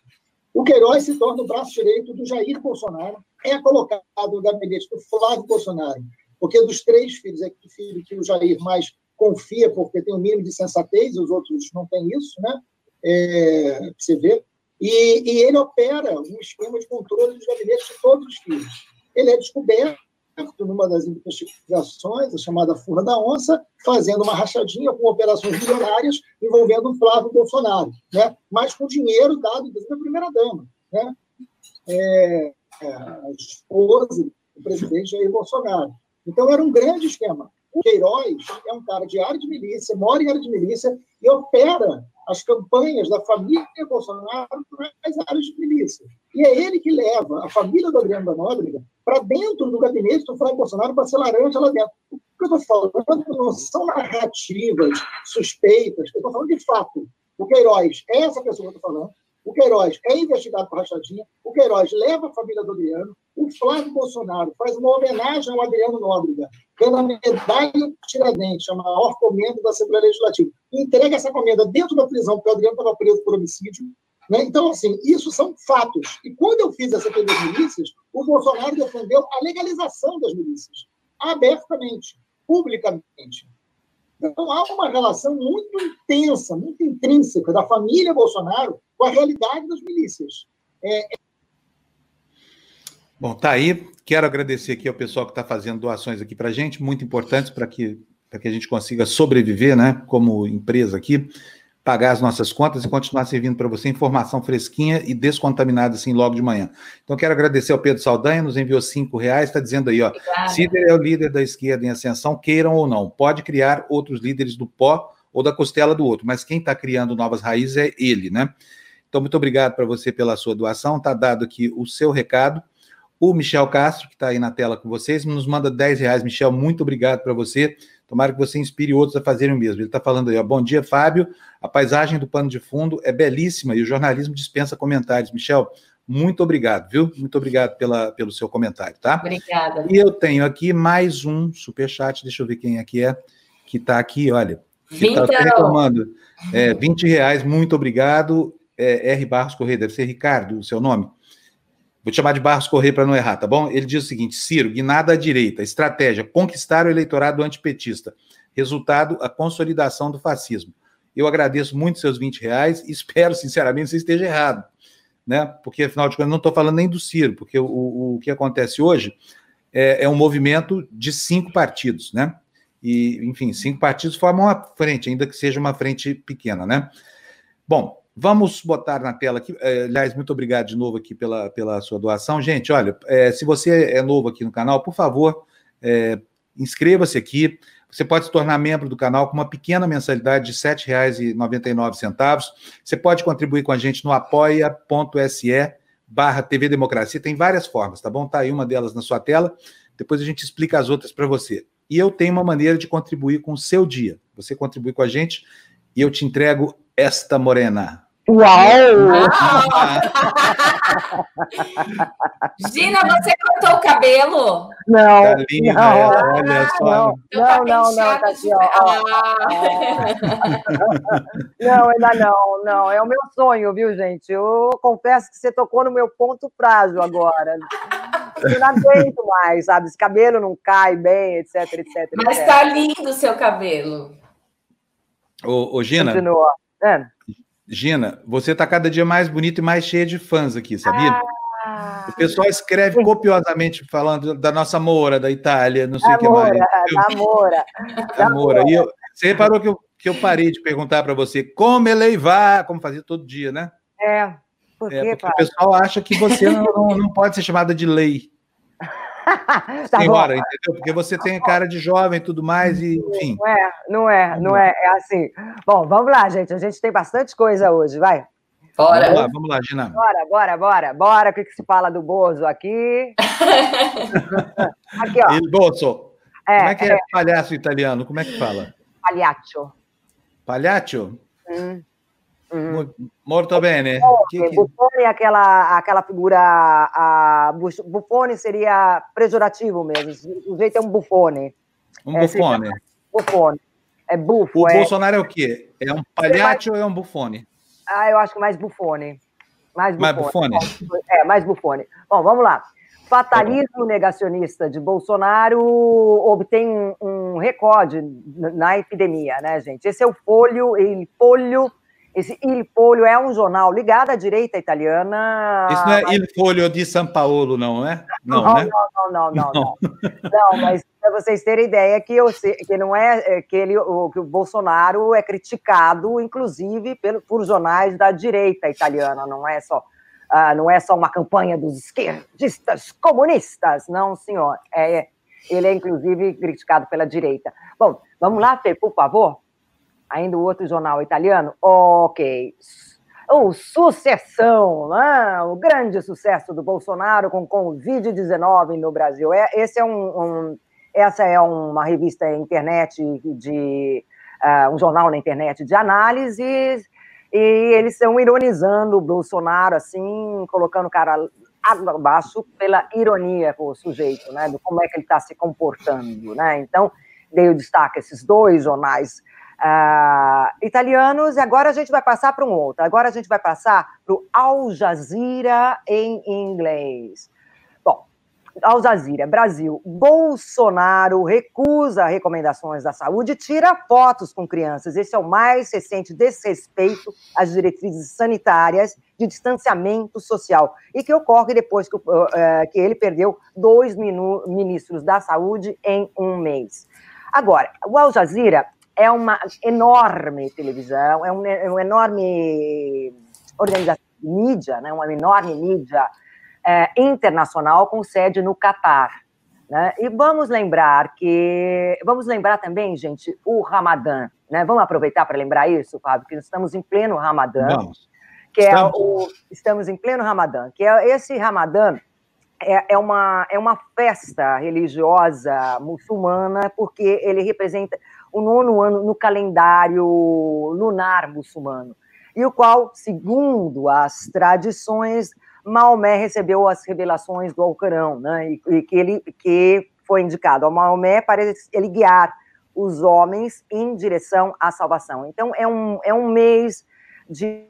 O Queiroz se torna o braço direito do Jair Bolsonaro, é colocado no gabinete do Flávio Bolsonaro, porque dos três filhos, é o filho que o Jair mais confia, porque tem o um mínimo de sensatez, os outros não têm isso, né? É, você vê. E, e ele opera um esquema de controle dos gabinetes de todos os filhos. Ele é descoberto numa das investigações, a chamada Furna da Onça, fazendo uma rachadinha com operações milionárias envolvendo o Flávio Bolsonaro, né? mas com dinheiro dado, inclusive, da primeira-dama, né? É, é, a esposa do presidente Jair Bolsonaro. Então, era um grande esquema. O Queiroz é um cara de área de milícia, mora em área de milícia e opera as campanhas da família Bolsonaro nas áreas de milícia. E é ele que leva a família do Adriano da Nóbrega para dentro do gabinete do Flávio Bolsonaro para ser laranja lá dentro. O que eu estou falando não são narrativas suspeitas, eu estou falando de fato. O Queiroz é essa pessoa que eu estou falando. O Queiroz é investigado por rachadinha. O Queiroz leva a família do Adriano. O Flávio Bolsonaro faz uma homenagem ao Adriano Nóbrega, dando a medalha Tiradentes, a maior comenda da Assembleia Legislativa. Entrega essa comenda dentro da prisão, porque o Adriano estava preso por homicídio. Né? Então, assim, isso são fatos. E quando eu fiz essa das milícias, o Bolsonaro defendeu a legalização das milícias, abertamente, publicamente. Então, há uma relação muito intensa, muito intrínseca da família Bolsonaro com a realidade das milícias. É... Bom, tá aí. Quero agradecer aqui ao pessoal que está fazendo doações aqui para a gente, muito importantes para que, que a gente consiga sobreviver, né, como empresa aqui pagar as nossas contas e continuar servindo para você informação fresquinha e descontaminada assim logo de manhã. Então quero agradecer ao Pedro Saldanha, nos enviou cinco reais, está dizendo aí, ó, Cider é o líder da esquerda em ascensão, queiram ou não, pode criar outros líderes do pó ou da costela do outro, mas quem está criando novas raízes é ele, né? Então muito obrigado para você pela sua doação, está dado aqui o seu recado. O Michel Castro, que está aí na tela com vocês, nos manda 10 reais. Michel, muito obrigado para você. Tomara que você inspire outros a fazerem o mesmo. Ele está falando aí, ó, bom dia, Fábio. A paisagem do pano de fundo é belíssima e o jornalismo dispensa comentários. Michel, muito obrigado, viu? Muito obrigado pela, pelo seu comentário, tá? Obrigada. E eu tenho aqui mais um superchat, deixa eu ver quem é que é, que está aqui, olha. Está reclamando. É, 20 reais, muito obrigado. É, R. Barros Correia, deve ser Ricardo, o seu nome. Vou te chamar de Barros Correia para não errar, tá bom? Ele diz o seguinte: Ciro, guinada à direita, estratégia, conquistar o eleitorado antipetista. Resultado, a consolidação do fascismo. Eu agradeço muito seus 20 reais e espero, sinceramente, que você esteja errado. Né? Porque, afinal de contas, não estou falando nem do Ciro, porque o, o, que acontece hoje é, é, um movimento de cinco partidos, né? E, enfim, cinco partidos formam uma frente, ainda que seja uma frente pequena, né? Bom, Vamos botar na tela aqui. É, aliás, muito obrigado de novo aqui pela, pela sua doação. Gente, olha, é, se você é novo aqui no canal, por favor, é, inscreva-se aqui. Você pode se tornar membro do canal com uma pequena mensalidade de R$ 7,99. Você pode contribuir com a gente no apoia.se barra TV Democracia. Tem várias formas, tá bom? Tá aí uma delas na sua tela. Depois a gente explica as outras para você. E eu tenho uma maneira de contribuir com o seu dia. Você contribui com a gente e eu te entrego esta morena. Uau! Gina, você cortou o cabelo? Não. Tá linda, não, ela, olha só. Não, não, não, não, tá aqui, ó. não, ainda não, não. É o meu sonho, viu, gente? Eu confesso que você tocou no meu ponto frágil agora. Eu não aguento mais, sabe? Esse cabelo não cai bem, etc, etc. Mas etc. tá lindo o seu cabelo. Ô, ô Gina. Continua. É. Gina, você está cada dia mais bonita e mais cheia de fãs aqui, sabia? Ah, o pessoal escreve copiosamente falando da nossa Moura, da Itália, não sei o que mais. Da Moura. Da Moura. E eu, você reparou que eu, que eu parei de perguntar para você como elevar, como fazia todo dia, né? É. Por é, porque pai? o pessoal acha que você não, não pode ser chamada de lei. tá Senhora, bom. entendeu? Porque você tem cara de jovem e tudo mais, e enfim. Não é, não é, não é, é assim. Bom, vamos lá, gente. A gente tem bastante coisa hoje, vai. Bora. Vamos lá, vamos lá, Gina. Bora, bora, bora, bora. O que, que se fala do Bozo aqui? aqui, ó. Il Bozo. É, Como é que é, é, palhaço italiano? Como é que fala? Palhaccio. Palhaccio? Hum. Uhum. Molto bene. Buffone, Buffone é aquela, aquela figura. A, Buffone seria pejorativo mesmo. O jeito é um Buffone. Um é, Buffone. Buffone. É bufo. O é... Bolsonaro é o quê? É um palhaço ou é um Buffone? Ah, eu acho que mais Buffone. Mais bufone. Mais bufone. É, mais bufone. Bom, vamos lá. Fatalismo negacionista de Bolsonaro obtém um recorde na epidemia, né, gente? Esse é o Folho, il Folho, esse Il Folho é um jornal ligado à direita italiana. Isso não é mas... Il Folho de São Paulo, não é? Não, não, né? não, não, não, não, não. não mas para vocês terem ideia que, eu sei, que não é, é que, ele, o, que o Bolsonaro é criticado, inclusive, pelo, por jornais da direita italiana, não é só Uh, não é só uma campanha dos esquerdistas comunistas, não, senhor. É, ele é, inclusive, criticado pela direita. Bom, vamos lá, Fê, por favor? Ainda o outro jornal italiano? Ok. O Sucessão, né? o grande sucesso do Bolsonaro com Covid-19 no Brasil. É, esse é um, um, essa é uma revista internet de uh, um jornal na internet de análises e eles estão ironizando o Bolsonaro, assim, colocando o cara abaixo pela ironia com o sujeito, né, do como é que ele está se comportando, né, então dei o destaque a esses dois jornais uh, italianos, e agora a gente vai passar para um outro, agora a gente vai passar para o Al Jazeera em inglês. Al Jazeera, Brasil, Bolsonaro recusa recomendações da saúde e tira fotos com crianças. Esse é o mais recente desrespeito às diretrizes sanitárias de distanciamento social e que ocorre depois que, uh, que ele perdeu dois ministros da saúde em um mês. Agora, o Al Jazeera é uma enorme televisão, é um, é uma enorme organização de mídia, né, uma enorme mídia é, internacional com sede no Catar. Né? E vamos lembrar que. Vamos lembrar também, gente, o Ramadã. Né? Vamos aproveitar para lembrar isso, Fábio, que estamos em pleno Ramadã. Vamos. Que é estamos. É o, estamos em pleno Ramadã, que é esse Ramadã é, é, uma, é uma festa religiosa muçulmana, porque ele representa o nono ano no calendário lunar muçulmano, e o qual, segundo as tradições, Maomé recebeu as revelações do Alcorão, né? E, e, que ele que foi indicado a Maomé para ele guiar os homens em direção à salvação. Então é um é um mês de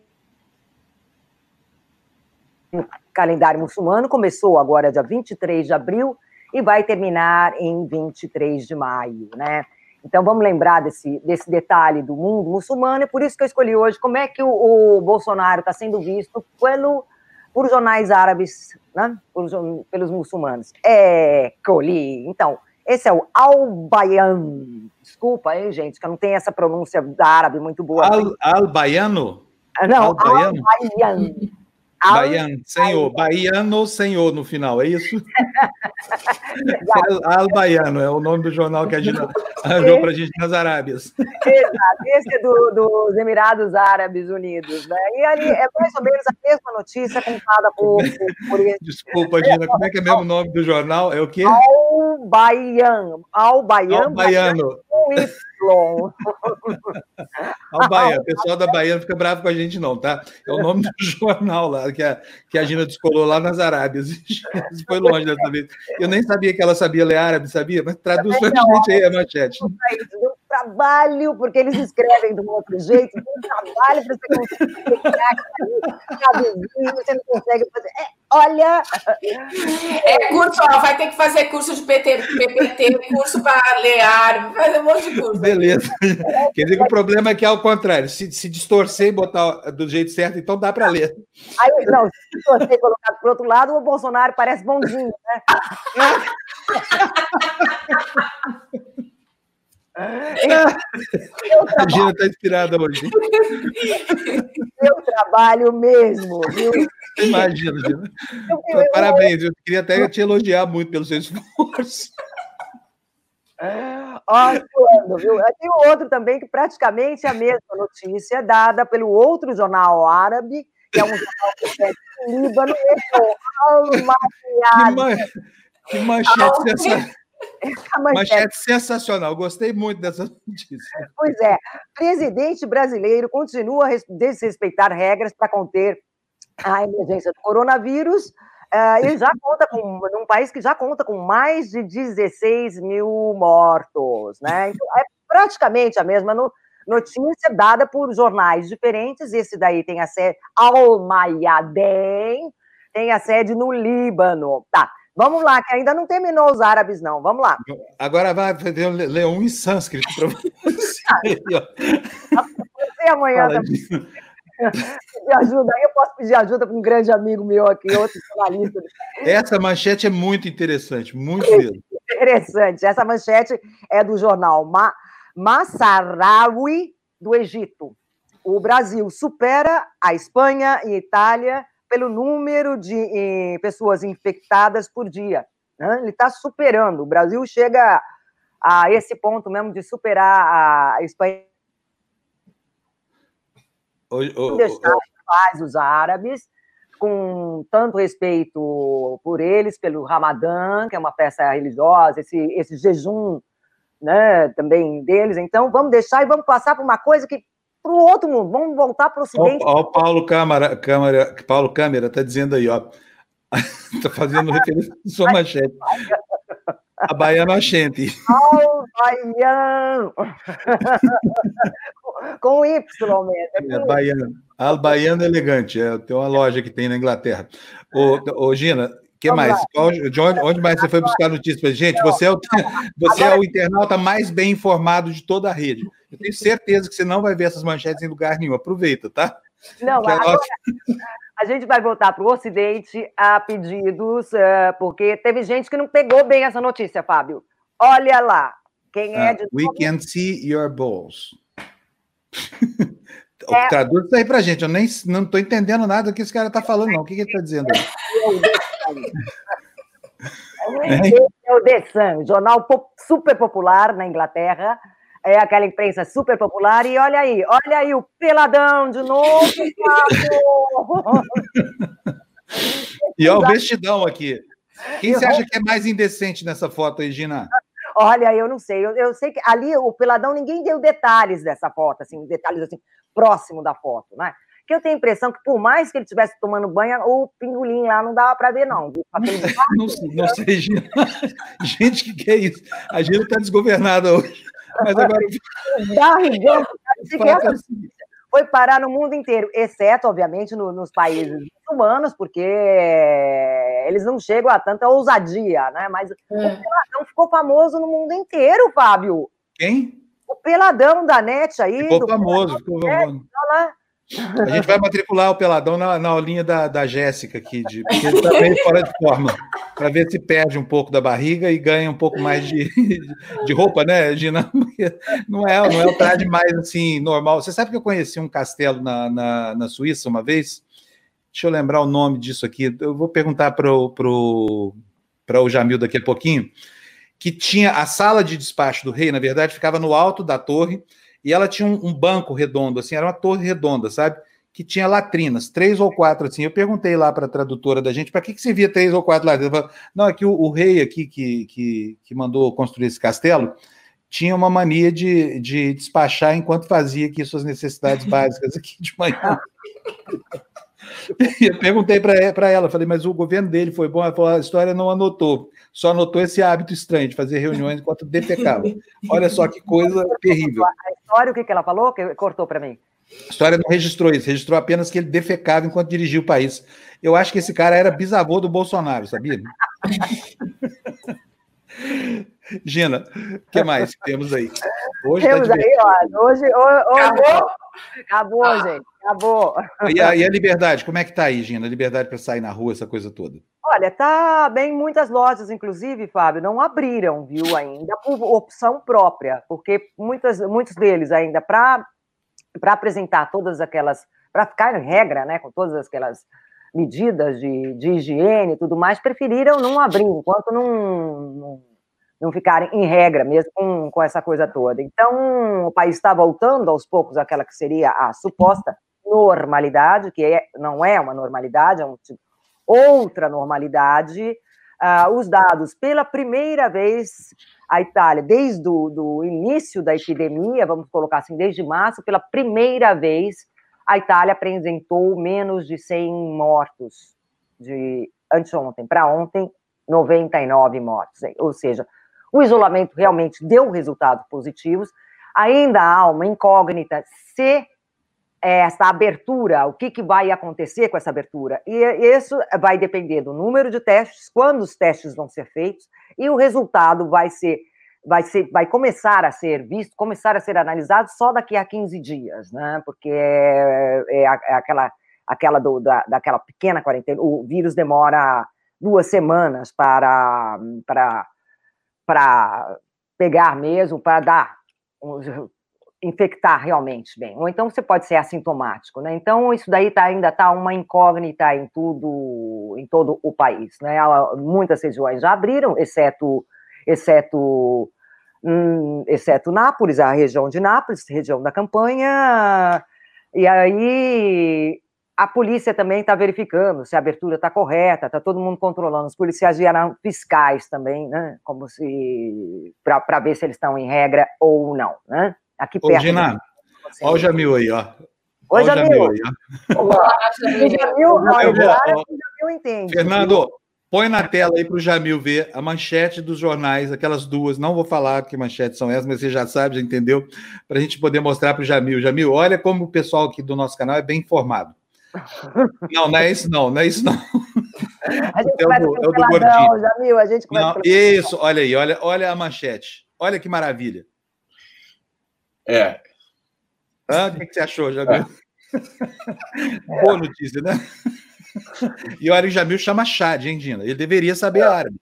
calendário muçulmano começou agora dia 23 de abril e vai terminar em 23 de maio, né? Então vamos lembrar desse, desse detalhe do mundo muçulmano, e por isso que eu escolhi hoje como é que o, o Bolsonaro está sendo visto pelo por jornais árabes, né? Por, pelos muçulmanos. É Coli. Então, esse é o Al-Bayan. Desculpa, hein, gente, que eu não tenho essa pronúncia árabe muito boa. Al-Baiano? Al não, Al-Bayan. Al Baiano, senhor. Baiano, senhor no final, é isso? Al-Baiano é o nome do jornal que a gente arranjou para a gente nas Arábias. Exato, esse é do, dos Emirados Árabes Unidos. Né? E ali é mais ou menos a mesma notícia contada por. por, Desculpa, Gina, como é que é mesmo o nome do jornal? É o quê? Al-Baiano. Al-Baiano. Al-Baiano. Al Baiano, o pessoal da Bahia não fica bravo com a gente, não, tá? É o nome do jornal lá, que a, que a Gina descolou lá nas Arábias. Foi longe dessa vez. Eu nem sabia que ela sabia ler árabe, sabia? Mas traduz pra gente aí a manchete trabalho, porque eles escrevem de um outro jeito, um trabalho para você conseguir traduzir, você não consegue fazer. É, olha. É curso, ó, vai ter que fazer curso de PT, PPT, curso para ler árabe, fazer um monte de curso. Beleza. Quer dizer que o problema é que é ao contrário, se, se distorcer e botar do jeito certo, então dá para ler. Aí, não, se distorcer e colocar para outro lado, o Bolsonaro parece bonzinho, né? A Gina está inspirada hoje. Eu trabalho mesmo, viu? Imagina, Gina. Parabéns, eu queria até te elogiar muito pelo seu esforço. Ó, viu? Tem outro também que praticamente é a mesma notícia dada pelo outro jornal árabe, que é um jornal que é do Líbano, que, que manchete sensacional. Manchete sensacional, gostei muito dessa notícia. Pois é, presidente brasileiro continua a desrespeitar regras para conter a emergência do coronavírus uh, e já conta com, num país que já conta com mais de 16 mil mortos, né? Então, é praticamente a mesma no, notícia dada por jornais diferentes. Esse daí tem a sede Al Mayadem, tem a sede no Líbano. Tá. Vamos lá, que ainda não terminou os árabes, não. Vamos lá. Agora vai ler um em sânscrito para você. você amanhã também. Pedir ajuda. Aí eu posso pedir ajuda para um grande amigo meu aqui, outro jornalista. Essa manchete é muito interessante, muito mesmo. Interessante. Essa manchete é do jornal Ma Massarawi do Egito. O Brasil supera a Espanha e a Itália pelo número de eh, pessoas infectadas por dia. Né? Ele está superando. O Brasil chega a esse ponto mesmo de superar a Espanha o, deixar paz os árabes, com tanto respeito por eles, pelo Ramadã, que é uma festa religiosa, esse, esse jejum né, também deles. Então, vamos deixar e vamos passar para uma coisa que para o outro mundo, vamos voltar para o Ocidente. Ó, o Paulo Câmara, Câmara, Paulo Câmara está dizendo aí, ó. Está fazendo referência à sua manchete. A Baiana Gente. Ao Baiano. com Y mesmo. É, é baiano. Al Baiano Elegante. É, tem uma loja que tem na Inglaterra. Ô, ô Gina, que mais? de onde, onde, mais você foi buscar notícias? Gente, você é, o, você é o internauta mais bem informado de toda a rede. Eu tenho certeza que você não vai ver essas manchetes em lugar nenhum. Aproveita, tá? Não, agora, a gente vai voltar para o Ocidente a pedidos, uh, porque teve gente que não pegou bem essa notícia, Fábio. Olha lá, quem é uh, de. We can see your balls. É. Traduz isso aí pra gente. Eu nem não estou entendendo nada do que esse cara está falando, não. O que, que ele está dizendo? é o The Sun, jornal super popular na Inglaterra. É aquela imprensa super popular. E olha aí, olha aí o peladão de novo. e olha o vestidão aqui. Quem você acha que é mais indecente nessa foto aí, Gina? Olha, eu não sei. Eu, eu, sei que ali o peladão ninguém deu detalhes dessa foto, assim, detalhes assim próximo da foto, né? Que eu tenho a impressão que por mais que ele estivesse tomando banho, o pingolim lá não dava para ver não. não, sei, não sei, Gina. Gente, o que, que é isso? A Gina está desgovernada hoje. Mas agora. Barrigão, foi parar no mundo inteiro, exceto, obviamente, no, nos países humanos, porque eles não chegam a tanta ousadia, né? Mas é. o Peladão ficou famoso no mundo inteiro, Fábio. Quem? O Peladão da NET aí. Ficou famoso, ficou famoso. A gente vai matricular o Peladão na, na aulinha da, da Jéssica aqui, de, porque ele está meio fora de forma, para ver se perde um pouco da barriga e ganha um pouco mais de, de roupa, né, Gina? Não é, não é o traje mais assim, normal. Você sabe que eu conheci um castelo na, na, na Suíça uma vez? Deixa eu lembrar o nome disso aqui. Eu vou perguntar para o pro, Jamil daqui a pouquinho. Que tinha a sala de despacho do rei, na verdade, ficava no alto da torre e ela tinha um, um, banco redondo, assim, era uma torre redonda, sabe? Que tinha latrinas, três ou quatro, assim. Eu perguntei lá para a tradutora da gente, para que, que servia três ou quatro latrinas? Falei, não, é que o, o, rei aqui que, que, que mandou construir esse castelo tinha uma mania de, de despachar enquanto fazia aqui suas necessidades básicas aqui de manhã. E eu perguntei para ela, falei, mas o governo dele foi bom? Ela falou, a história não anotou, só anotou esse hábito estranho de fazer reuniões enquanto defecava. Olha só que coisa terrível. A história, o que, que ela falou? Que cortou para mim. A história não registrou isso, registrou apenas que ele defecava enquanto dirigia o país. Eu acho que esse cara era bisavô do Bolsonaro, sabia? Gina, o que mais temos aí? Hoje tá temos tá aí, ó, hoje, hoje, acabou, acabou ah. gente, acabou. E a, e a, liberdade, como é que tá aí, Gina? A liberdade para sair na rua, essa coisa toda? Olha, tá bem, muitas lojas, inclusive, Fábio, não abriram, viu, ainda, por opção própria, porque muitas, muitos deles ainda, para apresentar todas aquelas, para ficar em regra, né, com todas aquelas medidas de, de higiene e tudo mais, preferiram não abrir, enquanto não, não não ficarem em regra mesmo com, com essa coisa toda. Então, o país está voltando aos poucos àquela que seria a suposta normalidade, que é, não é uma normalidade, é um tipo, outra normalidade. Uh, os dados, pela primeira vez, a Itália, desde o início da epidemia, vamos colocar assim, desde março, pela primeira vez, a Itália apresentou menos de 100 mortos de anteontem para ontem, 99 mortos, ou seja, o isolamento realmente deu resultados positivos. ainda há uma incógnita se essa abertura, o que, que vai acontecer com essa abertura. E isso vai depender do número de testes, quando os testes vão ser feitos, e o resultado vai ser, vai ser, vai começar a ser visto, começar a ser analisado só daqui a 15 dias, né? Porque é, é, é aquela, aquela do, da, daquela pequena quarentena, o vírus demora duas semanas para, para, para pegar mesmo, para dar infectar realmente bem, ou então você pode ser assintomático, né? Então isso daí tá, ainda está uma incógnita em tudo, em todo o país, né? Muitas regiões já abriram, exceto, exceto, hum, exceto Nápoles, a região de Nápoles, região da campanha, e aí a polícia também está verificando se a abertura está correta, está todo mundo controlando. Os policiais vieram fiscais também, né? Como se para ver se eles estão em regra ou não, né? Aqui perto. Ô, Gina, olha o Jamil aí, ó. Oi, Jamil. Jamil, aí, ó. Olá, Jamil. Jamil, entende. Fernando, põe na tela aí para o Jamil ver a manchete dos jornais, aquelas duas. Não vou falar que manchetes são essas, mas você já sabe, já entendeu, para a gente poder mostrar para o Jamil. Jamil, olha como o pessoal aqui do nosso canal é bem informado. Não, não é isso não, não é isso não. A gente é o do, é o do gordinho. Jamil, a gente não, Isso, olha aí, olha, olha a manchete. Olha que maravilha. É. Ah, o que você achou, Jamil? É. Boa notícia, né? E olha, o Jamil chama Chad, hein, Dina? Ele deveria saber árabe.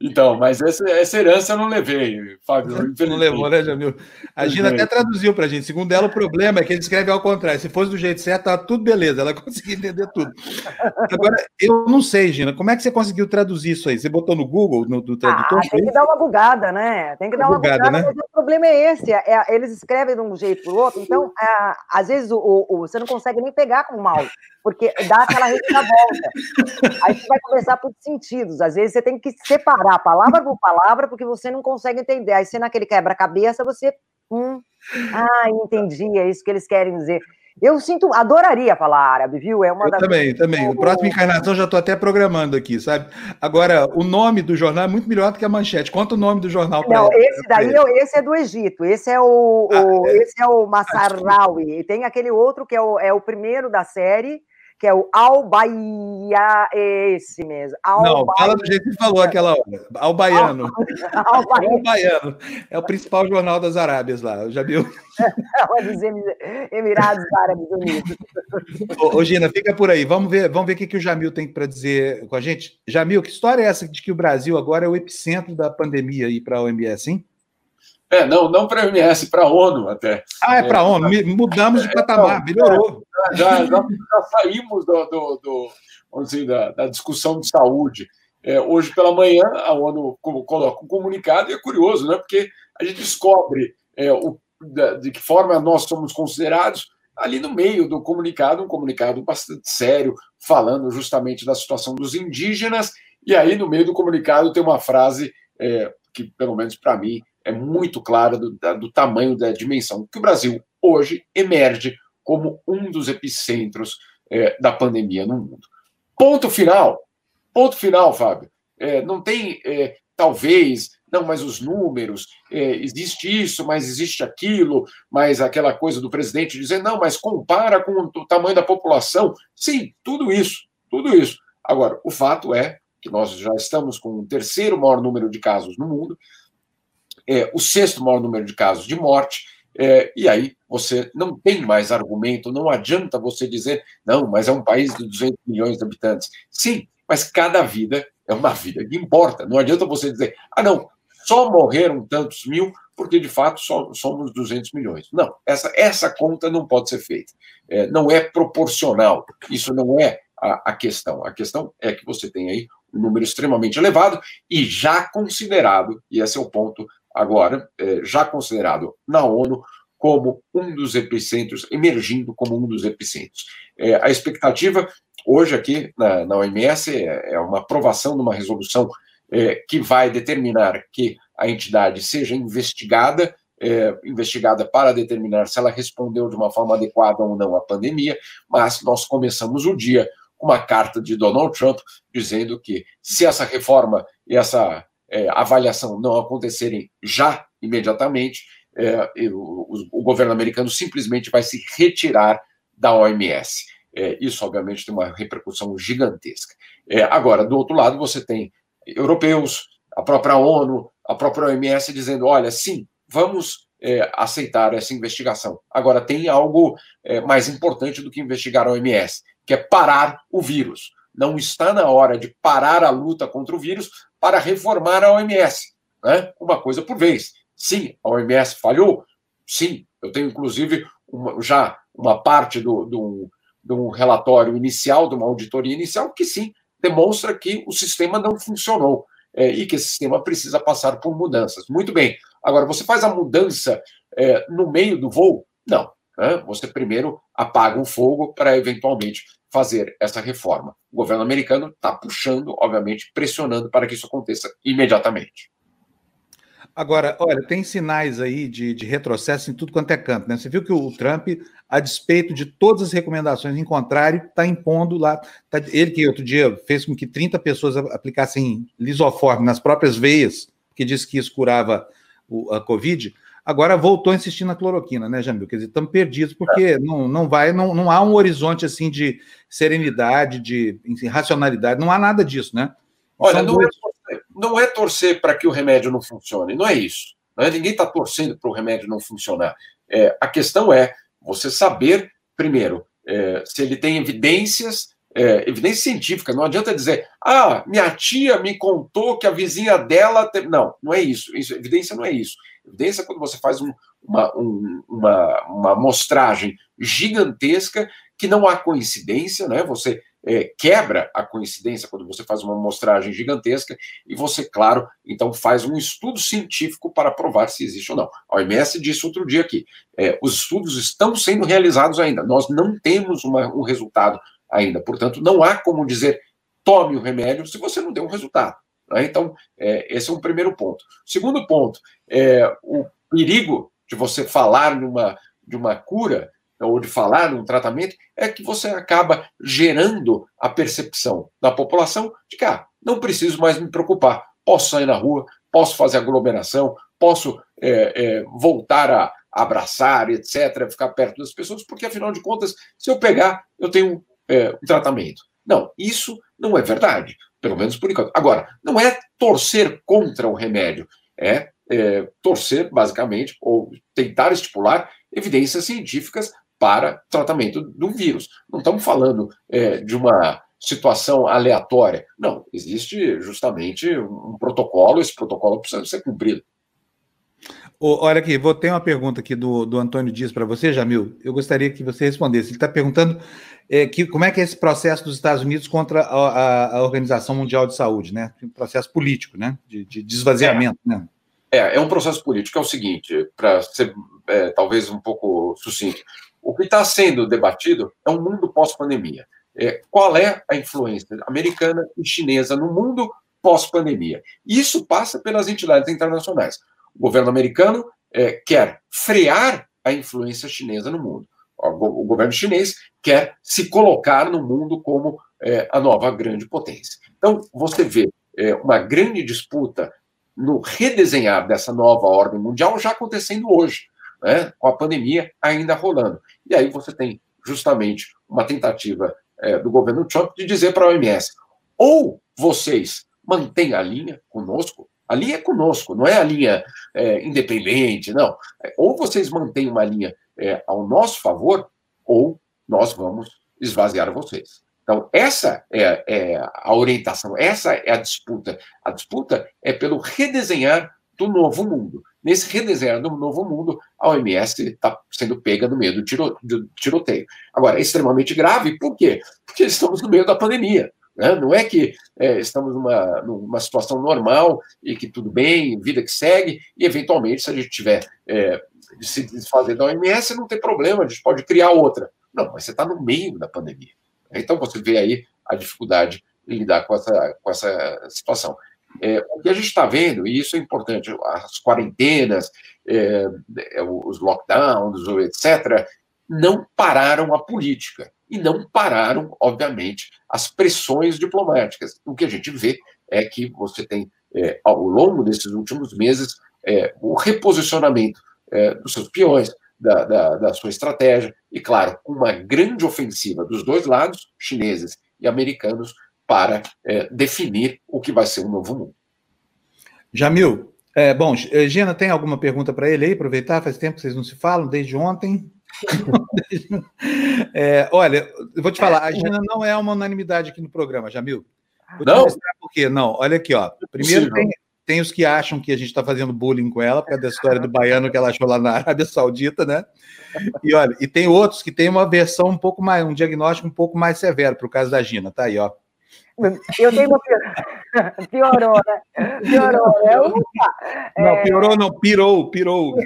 Então, mas essa, essa herança eu não levei, Fábio. Não levou, né, Jamil? A Gina até traduziu para a gente. Segundo ela, o problema é que ele escreve ao contrário. Se fosse do jeito certo, tá tudo beleza. Ela conseguia entender tudo. Agora, eu não sei, Gina, como é que você conseguiu traduzir isso aí? Você botou no Google, no, no tradutor? Ah, tem que dar uma bugada, né? Tem que dar uma bugada, bugada né? mas o problema é esse. É, eles escrevem de um jeito para o outro, então, é, às vezes, o, o, você não consegue nem pegar com o mal porque dá aquela volta. Aí você vai começar por sentidos. Às vezes você tem que separar palavra por palavra, porque você não consegue entender. Aí você, naquele quebra-cabeça, você. Hum, ah, entendi, é isso que eles querem dizer. Eu sinto, adoraria falar árabe, viu? É uma eu das também, também. O próximo encarnação já estou até programando aqui, sabe? Agora, o nome do jornal é muito melhor do que a manchete. Conta o nome do jornal para Não, esse daí, esse é do Egito. Esse é o, ah, o é. esse é o Massarawi. E tem aquele outro que é o, é o primeiro da série, que é o Albaia, é esse mesmo. Al Não, fala do jeito que falou aquela hora. Albaiano. Albaiano. É o principal jornal das Arábias lá, já viu? É dos Emirados Árabes Unidos. Ô, ô, Gina, fica por aí. Vamos ver, vamos ver o que, que o Jamil tem para dizer com a gente. Jamil, que história é essa de que o Brasil agora é o epicentro da pandemia aí para a OMS, hein? É, não, não para a OMS, para a ONU até. Ah, é para a ONU. Mudamos de é, patamar, melhorou. Já, já, já, saímos do, do, do vamos dizer, da, da, discussão de saúde. É, hoje pela manhã, a ONU coloca um comunicado, e é curioso, né? porque a gente descobre é, o, de que forma nós somos considerados ali no meio do comunicado, um comunicado bastante sério, falando justamente da situação dos indígenas, e aí no meio do comunicado tem uma frase é, que, pelo menos para mim, é muito clara do, do tamanho da dimensão, que o Brasil hoje emerge como um dos epicentros é, da pandemia no mundo. Ponto final. Ponto final, Fábio. É, não tem, é, talvez, não, mas os números, é, existe isso, mas existe aquilo, mas aquela coisa do presidente dizer, não, mas compara com o tamanho da população. Sim, tudo isso, tudo isso. Agora, o fato é que nós já estamos com o terceiro maior número de casos no mundo, é, o sexto maior número de casos de morte, é, e aí você não tem mais argumento, não adianta você dizer, não, mas é um país de 200 milhões de habitantes. Sim, mas cada vida é uma vida que importa. Não adianta você dizer, ah, não, só morreram tantos mil porque de fato só somos 200 milhões. Não, essa, essa conta não pode ser feita. É, não é proporcional. Isso não é a, a questão. A questão é que você tem aí um número extremamente elevado e já considerado, e esse é o ponto agora é, já considerado na ONU como um dos epicentros, emergindo como um dos epicentros. É, a expectativa hoje aqui na, na OMS é, é, uma aprovação de uma resolução é, que vai determinar que a entidade seja investigada, é, investigada para determinar se ela respondeu de uma forma adequada ou não à pandemia, mas nós começamos o dia uma carta de Donald Trump dizendo que se essa reforma e essa é, avaliação não acontecerem já, imediatamente, é, o, o, governo americano simplesmente vai se retirar da OMS. É, isso, obviamente, tem uma repercussão gigantesca. É, agora, do outro lado, você tem europeus, a própria ONU, a própria OMS dizendo: olha, sim, vamos é, aceitar essa investigação. Agora, tem algo é, mais importante do que investigar a OMS, que é parar o vírus. Não está na hora de parar a luta contra o vírus para reformar a OMS. Né? Uma coisa por vez. Sim, a OMS falhou? Sim. Eu tenho, inclusive, uma, já uma parte do, do, do relatório inicial, de uma auditoria inicial, que sim, demonstra que o sistema não funcionou é, e que esse sistema precisa passar por mudanças. Muito bem. Agora, você faz a mudança é, no meio do voo? Não. Né? Você primeiro apaga o fogo para eventualmente fazer essa reforma. O governo americano está puxando, obviamente, pressionando para que isso aconteça imediatamente. Agora, olha, tem sinais aí de, de, retrocesso em tudo quanto é canto, né? Você viu que o Trump, a despeito de todas as recomendações em contrário, está impondo lá. Tá, ele que outro dia fez com que 30 pessoas aplicassem lisoforme nas próprias veias, que disse que isso curava o, a Covid, agora voltou a insistir na cloroquina, né, Jamil? Quer dizer, estamos perdidos porque é. não, não vai, não, não há um horizonte assim de serenidade, de racionalidade, não há nada disso, né? Olha, não, dois... é, não é torcer para que o remédio não funcione, não é isso. Não é? Ninguém está torcendo para o remédio não funcionar. É, a questão é você saber, primeiro, é, se ele tem evidências, é, evidência científica. Não adianta dizer, ah, minha tia me contou que a vizinha dela. Teve... Não, não é isso. isso. Evidência não é isso. Evidência é quando você faz um, uma, um, uma, uma mostragem gigantesca que não há coincidência, né? Você é, quebra a coincidência quando você faz uma amostragem gigantesca e você, claro, então faz um estudo científico para provar se existe ou não. A OMS disse outro dia aqui, é, os estudos estão sendo realizados ainda, nós não temos uma, um resultado ainda, portanto, não há como dizer tome o remédio se você não deu um resultado. Né? Então, é, esse é um primeiro ponto. Segundo ponto, é, o perigo de você falar numa, de uma cura ou de falar num tratamento, é que você acaba gerando a percepção da população de que ah, não preciso mais me preocupar, posso sair na rua, posso fazer aglomeração, posso é, é, voltar a abraçar, etc., ficar perto das pessoas, porque afinal de contas, se eu pegar, eu tenho é, um tratamento. Não, isso não é verdade, pelo menos por enquanto. Agora, não é torcer contra o remédio, é, é torcer, basicamente, ou tentar estipular evidências científicas para tratamento do vírus. Não estamos falando é, de uma situação aleatória. Não, existe justamente um protocolo, esse protocolo precisa ser cumprido. Olha aqui, vou ter uma pergunta aqui do, do Antônio Dias para você, Jamil. Eu gostaria que você respondesse. Ele está perguntando é, que, como é que é esse processo dos Estados Unidos contra a, a, Organização Mundial de Saúde, né? Um processo político, né? De, de desvaziamento, é. né? É, é um processo político, é o seguinte, para ser é, talvez um pouco sucinto. O que está sendo debatido é um mundo pós-pandemia. É, qual é a influência americana e chinesa no mundo pós-pandemia? Isso passa pelas entidades internacionais. O governo americano é, quer frear a influência chinesa no mundo. O, governo chinês quer se colocar no mundo como é, a nova grande potência. Então, você vê é, uma grande disputa no redesenhar dessa nova ordem mundial já acontecendo hoje né, com a pandemia ainda rolando. E aí você tem justamente uma tentativa é, do governo Trump de dizer para a OMS: ou vocês mantêm a linha conosco, a linha é conosco, não é a linha é, independente, não. Ou vocês mantêm uma linha é, ao nosso favor, ou nós vamos esvaziar vocês. Então, essa é, é, a orientação, essa é a disputa. A disputa é pelo redesenhar do novo mundo. Nesse redesenho do novo mundo, a OMS está sendo pega no meio do, tiro, do, tiroteio. Agora, é extremamente grave, por quê? Porque estamos no meio da pandemia. Né? Não é que é, estamos numa, numa situação normal e que tudo bem, vida que segue, e eventualmente, se a gente tiver é, de se desfazer da OMS, não tem problema, a gente pode criar outra. Não, mas você está no meio da pandemia. Então você vê aí a dificuldade em lidar com essa, com essa situação. É, o que a gente está vendo, e isso é importante, as quarentenas, é, é os lockdowns, etc., não pararam a política e não pararam, obviamente, as pressões diplomáticas. O que a gente vê é que você tem, é, ao longo desses últimos meses, é, o reposicionamento é, dos seus peões, da, da, da, sua estratégia, e, claro, uma grande ofensiva dos dois lados, chineses e americanos, para é, definir o que vai ser o novo mundo. Jamil, é, bom, Gina, tem alguma pergunta para ele aí? Aproveitar, faz tempo que vocês não se falam, desde ontem. É, olha, eu vou te falar, a Gina não é uma unanimidade aqui no programa, Jamil. Vou não? por quê. Não, olha aqui, ó. Primeiro tem, tem os que acham que a gente está fazendo bullying com ela, por causa da história do baiano que ela achou lá na Arábia Saudita, né? E olha, e tem outros que têm uma versão um pouco mais, um diagnóstico um pouco mais severo para o caso da Gina, tá aí, ó. Eu tenho uma. Piorou, né? Piorou, né? Não, piorou, não, pirou, pirou.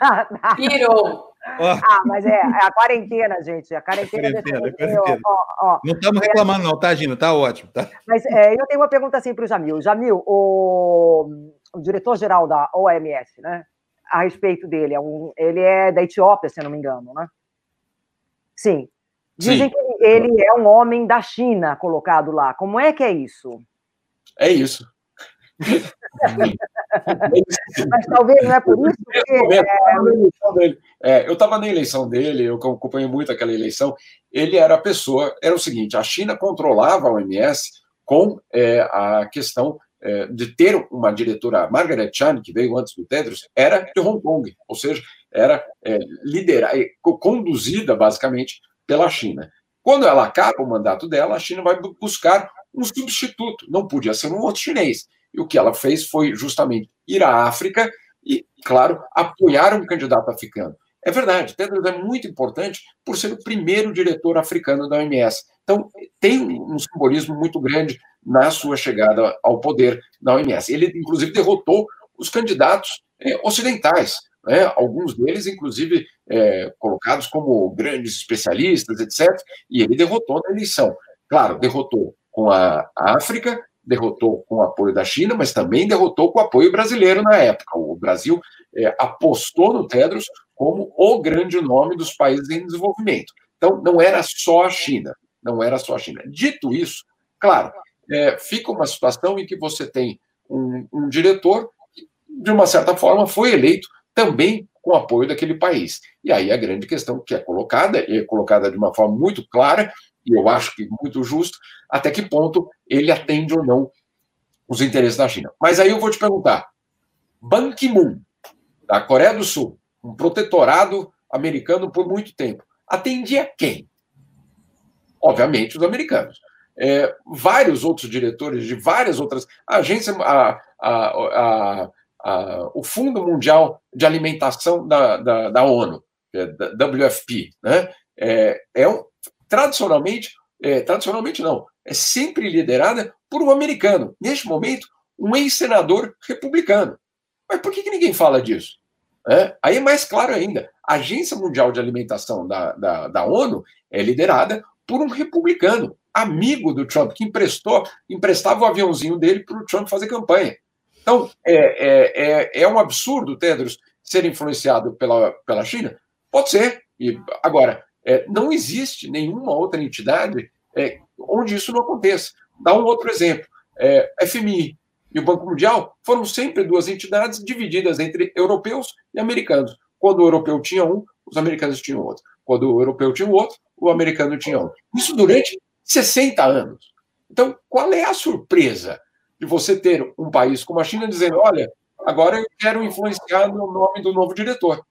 pirou. Ah, mas é, é, a quarentena, gente. A quarentena, a quarentena, desse... quarentena. Ó, ó, Não estamos reclamando, não, tá, Gina? Tá ótimo. Tá? Mas é, eu tenho uma pergunta assim para o Jamil. Jamil, o, o diretor-geral da OMS, né? A respeito dele, é um, ele é da Etiópia, se não me engano, né? Sim. Dizem Sim. que ele é um homem da China colocado lá. Como é que é isso? É isso. Mas talvez não é por isso que. É, eu estava na eleição dele, eu acompanhei muito aquela eleição. Ele era a pessoa, era o seguinte: a China controlava a OMS com é, a questão é, de ter uma diretora, Margaret Chan, que veio antes do Tedros, era de Hong Kong, ou seja, era é, liderada, conduzida basicamente pela China. Quando ela acaba o mandato dela, a China vai buscar um substituto. Não podia ser um outro chinês. E o que ela fez foi justamente ir à África e, claro, apoiar um candidato africano. É verdade, Tedros é muito importante por ser o primeiro diretor africano da OMS. Então, tem um simbolismo muito grande na sua chegada ao poder da OMS. Ele, inclusive, derrotou os candidatos é, ocidentais, né? alguns deles, inclusive, é, colocados como grandes especialistas, etc. E ele derrotou na eleição. Claro, derrotou com a África, derrotou com o apoio da China, mas também derrotou com o apoio brasileiro na época. O Brasil é, apostou no Tedros como o grande nome dos países em desenvolvimento. Então, não era só a China, não era só a China. Dito isso, claro, é, fica uma situação em que você tem um, um diretor que, de uma certa forma, foi eleito também com apoio daquele país. E aí a grande questão que é colocada, e é colocada de uma forma muito clara, e eu acho que muito justo, até que ponto ele atende ou não os interesses da China. Mas aí eu vou te perguntar: Ban Ki-moon, da Coreia do Sul, um protetorado americano por muito tempo, atendia quem? Obviamente os americanos. É, vários outros diretores de várias outras agências, a, a, a, o Fundo Mundial de Alimentação da, da, da ONU, é, da WFP, né? é, é tradicionalmente, é, tradicionalmente não, é sempre liderada por um americano. Neste momento, um ex-senador republicano. Mas por que, que ninguém fala disso? É, aí é mais claro ainda. A Agência Mundial de Alimentação da, da, da ONU é liderada por um republicano, amigo do Trump, que emprestou, emprestava o aviãozinho dele para o Trump fazer campanha. Então, é, é, é, é um absurdo, Tedros, ser influenciado pela, pela China? Pode ser. E, agora, é, não existe nenhuma outra entidade é, onde isso não aconteça. Dá um outro exemplo. É, FMI e o Banco Mundial foram sempre duas entidades divididas entre europeus e americanos. Quando o europeu tinha um, os americanos tinham outro. Quando o europeu tinha outro, o americano tinha outro. Isso durante 60 anos. Então, qual é a surpresa de você ter um país como a China dizendo: olha, agora eu quero influenciar no nome do novo diretor?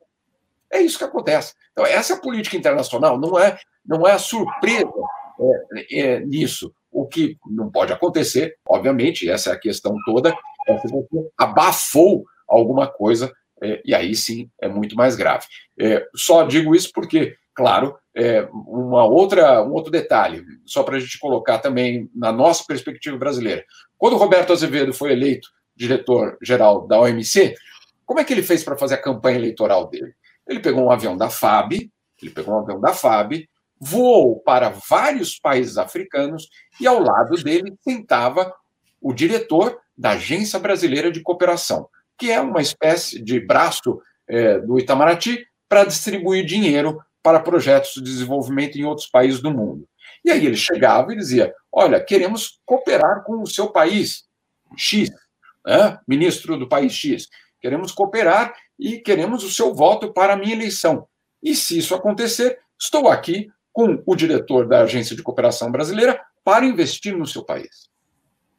É isso que acontece. Então, essa política internacional não é, não é a surpresa é, é, nisso. O que não pode acontecer, obviamente, essa é a questão toda, é você abafou alguma coisa, é, e aí sim é muito mais grave. É, só digo isso porque, claro, é, uma outra, um outro detalhe, só para a gente colocar também na nossa perspectiva brasileira. Quando Roberto Azevedo foi eleito diretor-geral da OMC, como é que ele fez para fazer a campanha eleitoral dele? Ele pegou um avião da FAB, ele pegou um avião da FAB, voou para vários países africanos e ao lado dele sentava o diretor da Agência Brasileira de Cooperação, que é uma espécie de braço é, do Itamaraty para distribuir dinheiro para projetos de desenvolvimento em outros países do mundo. E aí ele chegava e dizia: Olha, queremos cooperar com o seu país X, né? ministro do país X, queremos cooperar e queremos o seu voto para a minha eleição. E se isso acontecer, estou aqui com o diretor da Agência de Cooperação Brasileira para investir no seu país.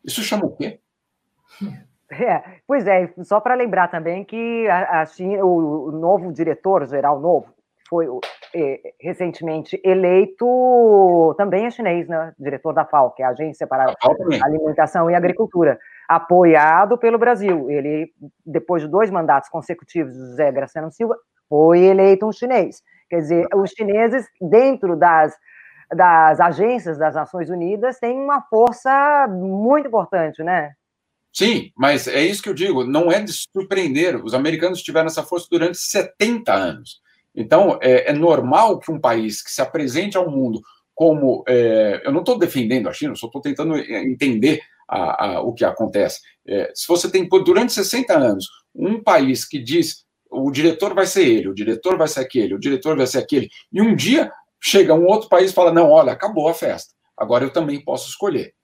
Isso chama o quê? É, pois é, só para lembrar também que a, a China, o, o, novo diretor-geral novo foi é, recentemente eleito também é chinês, né? Diretor da FAO, que é a Agência para Alimentação e Agricultura, apoiado pelo Brasil. Ele, depois de dois mandatos consecutivos do José Graciano Silva, foi eleito um chinês. Quer dizer, os chineses, dentro das, das agências das Nações Unidas, têm uma força muito importante, né? Sim, mas é isso que eu digo, não é de surpreender. Os americanos tiveram essa força durante 70 anos. Então, é, é normal que um país que se apresente ao mundo como. É, eu não estou defendendo a China, só estou tentando entender a, a, o que acontece. É, se você tem, durante 60 anos, um país que diz o diretor vai ser ele, o diretor vai ser aquele, o diretor vai ser aquele. E um dia chega um outro país e fala: não, olha, acabou a festa, agora eu também posso escolher.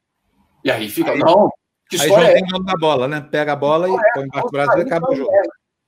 E aí fica, aí, não, que história aí já é? da bola, né? Pega a bola e é, põe embaixo do braço e acaba o jogo.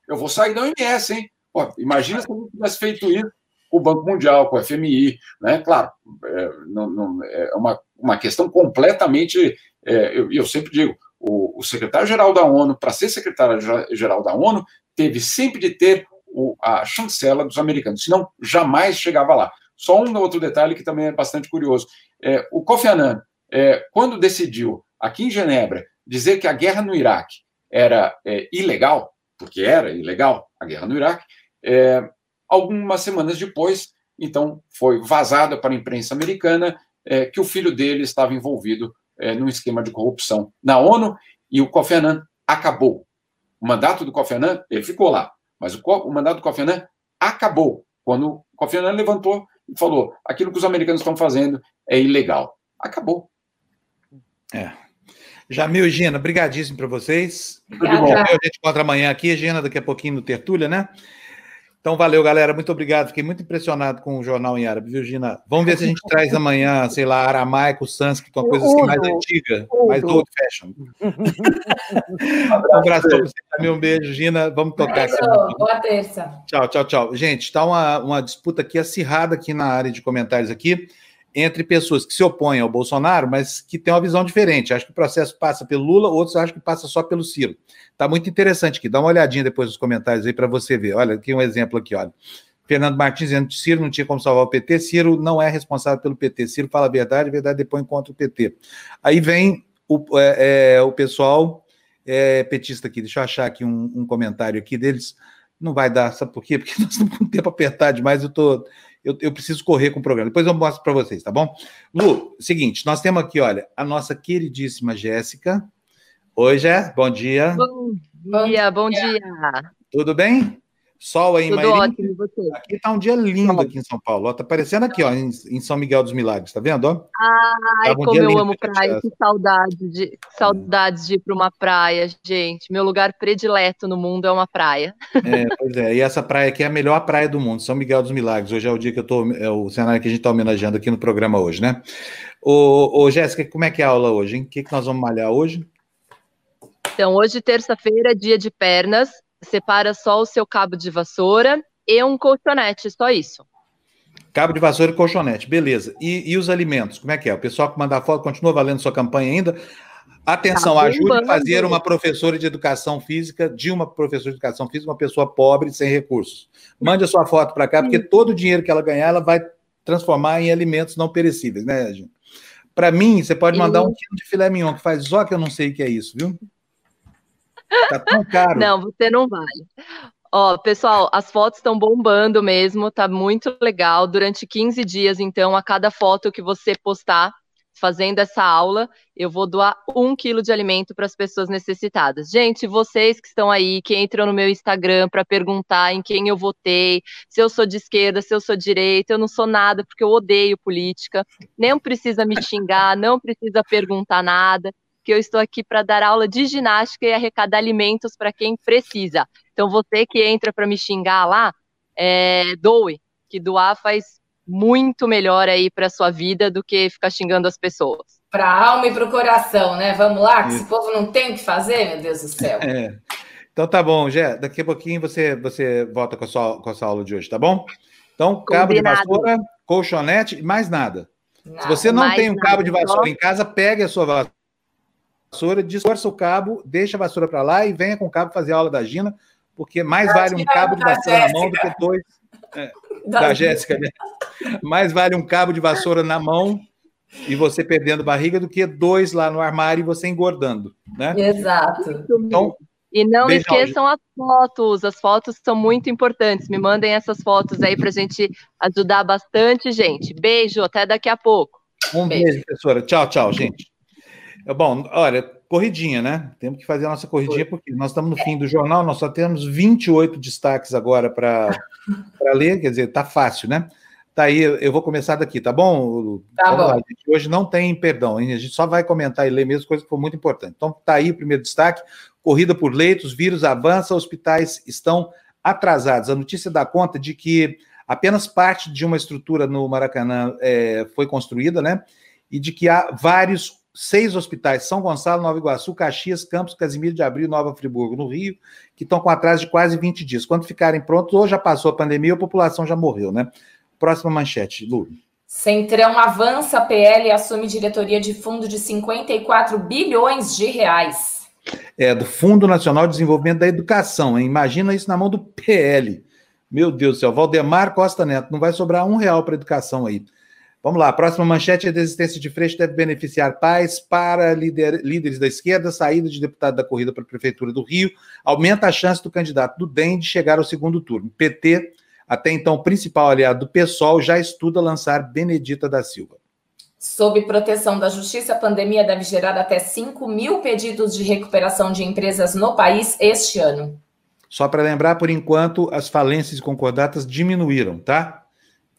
Eu vou sair da OMS, hein? Pô, imagina se a gente tivesse feito isso com o Banco Mundial, com o FMI, né? Claro, é, não, não, é uma, uma questão completamente. É, eu, eu sempre digo, o, o secretário-geral da ONU, para ser secretário-geral da ONU, teve sempre de ter o, a chancela dos americanos, senão jamais chegava lá. Só um outro detalhe que também é bastante curioso. É, o Kofi Annan, é, quando decidiu, aqui em Genebra, dizer que a guerra no Iraque era é, ilegal, porque era ilegal a guerra no Iraque, é, algumas semanas depois, então, foi vazada para a imprensa americana é, que o filho dele estava envolvido é, num esquema de corrupção na ONU e o Kofi Annan acabou o mandato do Kofi Annan, ele ficou lá, mas o, o mandato do Kofi Annan acabou quando o Kofi Annan levantou e falou: aquilo que os americanos estão fazendo é ilegal. Acabou. É. Jamil e Gina, brigadíssimo para vocês. Obrigada. A gente encontra amanhã aqui, Gina, daqui a pouquinho no Tertúlia, né? Então, valeu, galera. Muito obrigado. Fiquei muito impressionado com o jornal em árabe, viu, Gina? Vamos ver se a gente traz amanhã, sei lá, aramaico, sânscrito, uma coisa assim mais antiga, mais old fashion. um abraço para você também, um beijo, Gina. Vamos tocar aqui. Boa terça. Tchau, tchau, tchau. Gente, está uma, uma disputa aqui acirrada aqui na área de comentários aqui entre pessoas que se opõem ao Bolsonaro, mas que têm uma visão diferente. Acho que o processo passa pelo Lula, outros acham que passa só pelo Ciro. Está muito interessante aqui. Dá uma olhadinha depois nos comentários aí para você ver. Olha, aqui um exemplo aqui, olha. Fernando Martins dizendo que Ciro não tinha como salvar o PT. Ciro não é responsável pelo PT. Ciro fala a verdade, a verdade depois contra o PT. Aí vem o, é, é, o pessoal é, petista aqui. Deixa eu achar aqui um, um comentário aqui deles. Não vai dar, sabe por quê? Porque nós estamos com o tempo apertado demais. Eu tô, eu, eu preciso correr com o programa. Depois eu mostro para vocês, tá bom? Lu, seguinte, nós temos aqui, olha, a nossa queridíssima Jéssica. Oi, Jé, bom dia. Bom dia, bom dia. Tudo bem? Sol aí Tudo ótimo, você. Aqui tá um dia lindo aqui em São Paulo. Ó, tá parecendo aqui, ó, em, em, São Miguel dos Milagres, tá vendo? Ó? Ai, um como eu amo praia, que saudade de que saudades de ir para uma praia, gente. Meu lugar predileto no mundo é uma praia. É, pois é. E essa praia aqui é a melhor praia do mundo, São Miguel dos Milagres. Hoje é o dia que eu tô, é o cenário que a gente está homenageando aqui no programa hoje, né? Ô, ô Jéssica, como é que é a aula hoje, hein? O que, que nós vamos malhar hoje? Então, hoje, terça-feira, dia de pernas separa só o seu cabo de vassoura e um colchonete, só isso. Cabo de vassoura e colchonete, beleza. E, e os alimentos, como é que é? O pessoal que mandar foto continua valendo sua campanha ainda? Atenção, tá ajude a fazer uma professora de educação física, de uma professora de educação física, uma pessoa pobre, sem recursos. Mande a sua foto para cá, porque todo o dinheiro que ela ganhar, ela vai transformar em alimentos não perecíveis, né, gente? Para mim, você pode mandar um quilo de filé mignon, que faz só que eu não sei o que é isso, viu? Tá tão caro. Não, você não vale. Ó, pessoal, as fotos estão bombando mesmo, tá muito legal. Durante 15 dias, então, a cada foto que você postar fazendo essa aula, eu vou doar um quilo de alimento para as pessoas necessitadas. Gente, vocês que estão aí, que entram no meu Instagram para perguntar em quem eu votei, se eu sou de esquerda, se eu sou de direita, eu não sou nada porque eu odeio política. Nem precisa me xingar, não precisa perguntar nada que eu estou aqui para dar aula de ginástica e arrecadar alimentos para quem precisa. Então, você que entra para me xingar lá, é, doe, que doar faz muito melhor aí para sua vida do que ficar xingando as pessoas. Para a alma e para o coração, né? Vamos lá, que esse povo não tem o que fazer, meu Deus do céu. É. Então tá bom, Gé. Daqui a pouquinho você, você volta com a, sua, com a sua aula de hoje, tá bom? Então, cabo Combinado. de vassoura, colchonete e mais nada. Se você não tem um nada, cabo de vassoura em casa, pegue a sua vassoura, distorça o cabo, deixa a vassoura para lá e venha com o cabo fazer a aula da Gina, porque mais vale um cabo de vassoura na mão do que dois. É, da, da Jéssica, né? Mais vale um cabo de vassoura na mão e você perdendo barriga do que dois lá no armário e você engordando, né? Exato. Então, e não beijão, esqueçam gente. as fotos, as fotos são muito importantes. Me mandem essas fotos aí para a gente ajudar bastante, gente. Beijo, até daqui a pouco. Um beijo, beijo professora. Tchau, tchau, gente. É bom, olha, corridinha, né? Temos que fazer a nossa corridinha, porque nós estamos no fim do jornal, nós só temos 28 destaques agora para ler, quer dizer, tá fácil, né? Tá aí, eu vou começar daqui, tá bom? Tá Vamos bom. Lá, hoje não tem perdão, a gente só vai comentar e ler mesmo coisa que foi muito importante. Então, tá aí o primeiro destaque: corrida por leitos, vírus avança, hospitais estão atrasados. A notícia dá conta de que apenas parte de uma estrutura no Maracanã é, foi construída, né? E de que há vários, seis hospitais, São Gonçalo, Nova Iguaçu, Caxias, Campos, Casimiro de Abril Nova Friburgo, no Rio, que estão com atraso de quase 20 dias. Quando ficarem prontos, ou já passou a pandemia, ou a população já morreu, né? Próxima manchete, Lu. Centrão avança, PL assume diretoria de fundo de 54 bilhões de reais. É, do Fundo Nacional de Desenvolvimento da Educação, hein? Imagina isso na mão do PL. Meu Deus do céu, Valdemar Costa Neto, não vai sobrar um real para educação aí. Vamos lá, próxima manchete: a desistência de Freixo deve beneficiar pais para líder, líderes da esquerda, saída de deputado da corrida para a Prefeitura do Rio, aumenta a chance do candidato do DEM de chegar ao segundo turno. PT até então principal aliado do PSOL, já estuda lançar Benedita da Silva. Sob proteção da Justiça, a pandemia deve gerar até 5 mil pedidos de recuperação de empresas no país este ano. Só para lembrar, por enquanto, as falências e concordatas diminuíram, tá?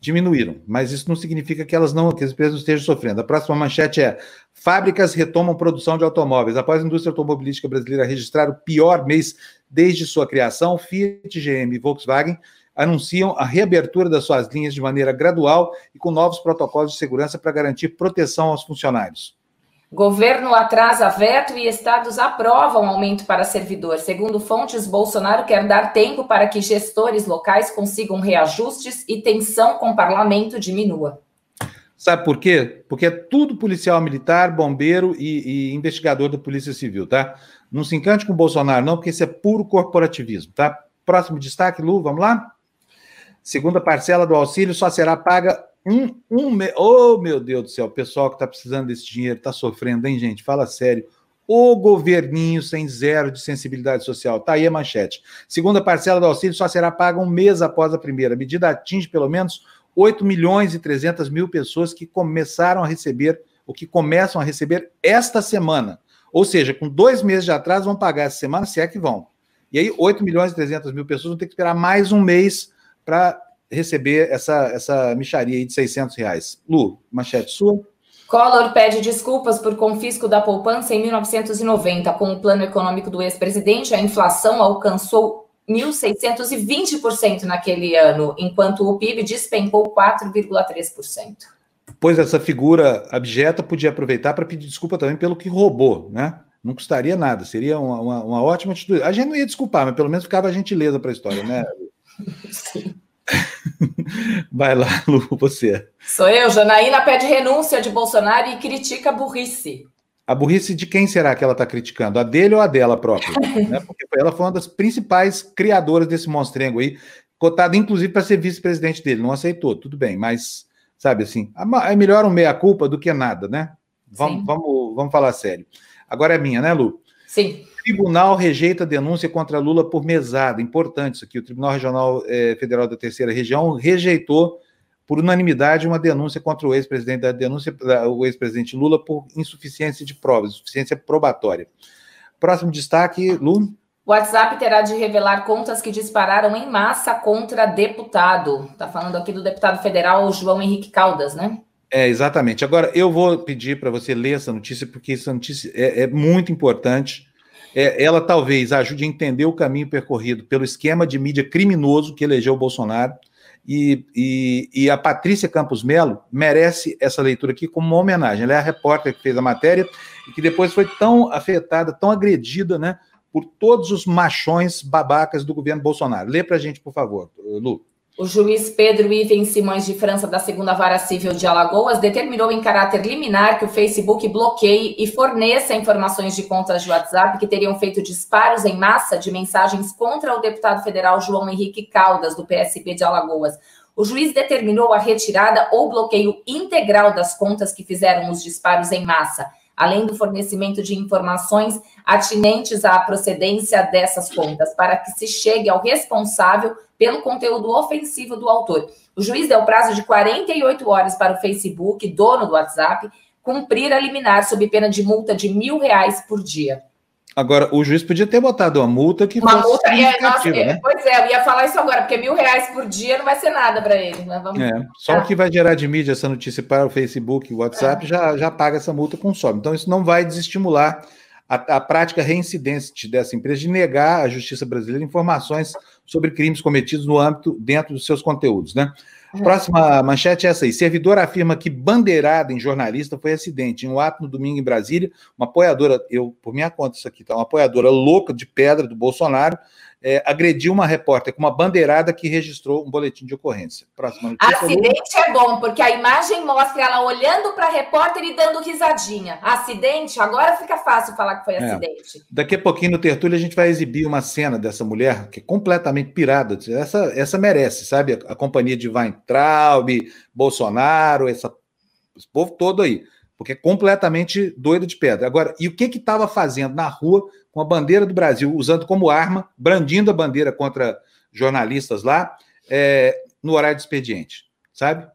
Diminuíram, mas isso não significa que elas não, que as empresas não estejam sofrendo. A próxima manchete é: fábricas retomam produção de automóveis. Após a indústria automobilística brasileira registrar o pior mês desde sua criação, Fiat, GM e Volkswagen anunciam a reabertura das suas linhas de maneira gradual e com novos protocolos de segurança para garantir proteção aos funcionários. Governo atrasa veto e estados aprovam aumento para servidor. Segundo fontes, Bolsonaro quer dar tempo para que gestores locais consigam reajustes e tensão com o parlamento diminua. Sabe por quê? Porque é tudo policial militar, bombeiro e, e investigador da Polícia Civil, tá? Não se encante com o Bolsonaro, não, porque isso é puro corporativismo, tá? Próximo destaque, Lu, vamos lá? Segunda parcela do auxílio só será paga um, um. Oh, meu Deus do céu, o pessoal que está precisando desse dinheiro está sofrendo, hein, gente? Fala sério. O governinho sem zero de sensibilidade social. Tá aí a manchete. Segunda parcela do auxílio só será paga um mês após a primeira. A medida atinge pelo menos 8 milhões e 300 mil pessoas que começaram a receber, ou que começam a receber esta semana. Ou seja, com dois meses de atraso, vão pagar essa semana, se é que vão. E aí, 8 milhões e 300 mil pessoas vão ter que esperar mais um mês para receber essa, essa micharia aí de 600 reais. Lu, manchete sua. Collor pede desculpas por confisco da poupança em 1990. Com o plano econômico do ex-presidente, a inflação alcançou 1.620% naquele ano, enquanto o PIB despencou 4,3%. Pois essa figura abjeta podia aproveitar para pedir desculpa também pelo que roubou, né? Não custaria nada, seria uma, uma, uma ótima atitude. A gente não ia desculpar, mas pelo menos ficava a gentileza para a história, né? Sim. Vai lá, Lu, você. Sou eu. Janaína pede renúncia de Bolsonaro e critica a burrice. A burrice de quem será que ela está criticando? A dele ou a dela própria? né? Porque ela foi uma das principais criadoras desse monstrengo aí, cotada inclusive para ser vice-presidente dele. Não aceitou, tudo bem, mas, sabe assim, é melhor um meia-culpa do que nada, né? Vamos, vamos, vamos falar sério. Agora é minha, né, Lu? Sim. Tribunal rejeita denúncia contra Lula por mesada. Importante isso aqui. O Tribunal Regional eh, Federal da Terceira Região rejeitou por unanimidade uma denúncia contra o ex-presidente da denúncia, o ex-presidente Lula por insuficiência de provas, insuficiência probatória. Próximo destaque, Lu. O WhatsApp terá de revelar contas que dispararam em massa contra deputado. Está falando aqui do deputado federal João Henrique Caldas, né? É, exatamente. Agora, eu vou pedir para você ler essa notícia, porque essa notícia é, é muito importante é, ela talvez ajude a entender o caminho percorrido pelo esquema de mídia criminoso que elegeu o Bolsonaro. E, e, e, a Patrícia Campos Melo merece essa leitura aqui como uma homenagem. Ela é a repórter que fez a matéria e que depois foi tão afetada, tão agredida, né, por todos os machões babacas do governo Bolsonaro. Lê para a gente, por favor, Lu. O juiz Pedro Iven Simões de França, da segunda vara civil de Alagoas, determinou em caráter liminar que o Facebook bloqueie e forneça informações de contas de WhatsApp que teriam feito disparos em massa de mensagens contra o deputado federal João Henrique Caldas, do PSB de Alagoas. O juiz determinou a retirada ou bloqueio integral das contas que fizeram os disparos em massa além do fornecimento de informações atinentes à procedência dessas contas, para que se chegue ao responsável pelo conteúdo ofensivo do autor. O juiz deu prazo de 48 horas para o Facebook, dono do WhatsApp, cumprir a liminar sob pena de multa de mil reais por dia. Agora, o juiz podia ter botado uma multa que uma fosse multa, é, nossa, né? Pois é, eu ia falar isso agora, porque mil reais por dia não vai ser nada para ele. Né? Vamos... É, só o que vai gerar de mídia essa notícia para o Facebook e o WhatsApp é. já, já paga essa multa com sobe. Então, isso não vai desestimular a, a prática reincidente dessa empresa de negar à justiça brasileira informações sobre crimes cometidos no âmbito, dentro dos seus conteúdos, né? Próxima manchete é essa aí. Servidor afirma que bandeirada em jornalista foi acidente. Em um ato no domingo em Brasília, uma apoiadora, eu, por minha conta, isso aqui, tá? Uma apoiadora louca de pedra do Bolsonaro é, agrediu uma repórter com uma bandeirada que registrou um boletim de ocorrência. Próxima notícia. Acidente é bom, porque a imagem mostra ela olhando para a repórter e dando risadinha. Acidente, agora fica fácil falar que foi é. acidente. Daqui a pouquinho no Tertúlio a gente vai exibir uma cena dessa mulher que é completamente pirada. Essa, essa merece, sabe? A, a companhia de Weintraub, Bolsonaro, essa, esse povo todo aí. Porque é completamente doida de pedra. Agora, e o que que estava fazendo na rua com a bandeira do Brasil, usando como arma, brandindo a bandeira contra jornalistas lá, é, no horário de expediente, sabe?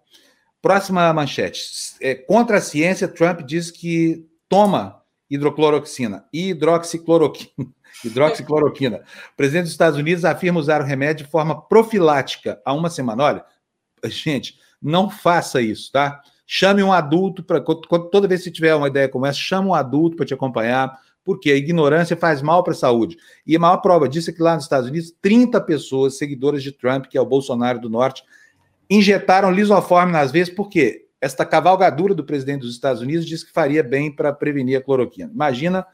Próxima manchete. É, contra a ciência, Trump diz que toma hidrocloroxina, hidroxicloroquina. hidroxicloroquina. O presidente dos Estados Unidos afirma usar o remédio de forma profilática há uma semana. Olha, gente, não faça isso, tá? Chame um adulto para toda vez que tiver uma ideia como essa, chame um adulto para te acompanhar porque a ignorância faz mal para a saúde. E a maior prova disso é que lá nos Estados Unidos, 30 pessoas seguidoras de Trump, que é o Bolsonaro do Norte, injetaram lisoforme nas vezes, porque esta cavalgadura do presidente dos Estados Unidos diz que faria bem para prevenir a cloroquina. Imagina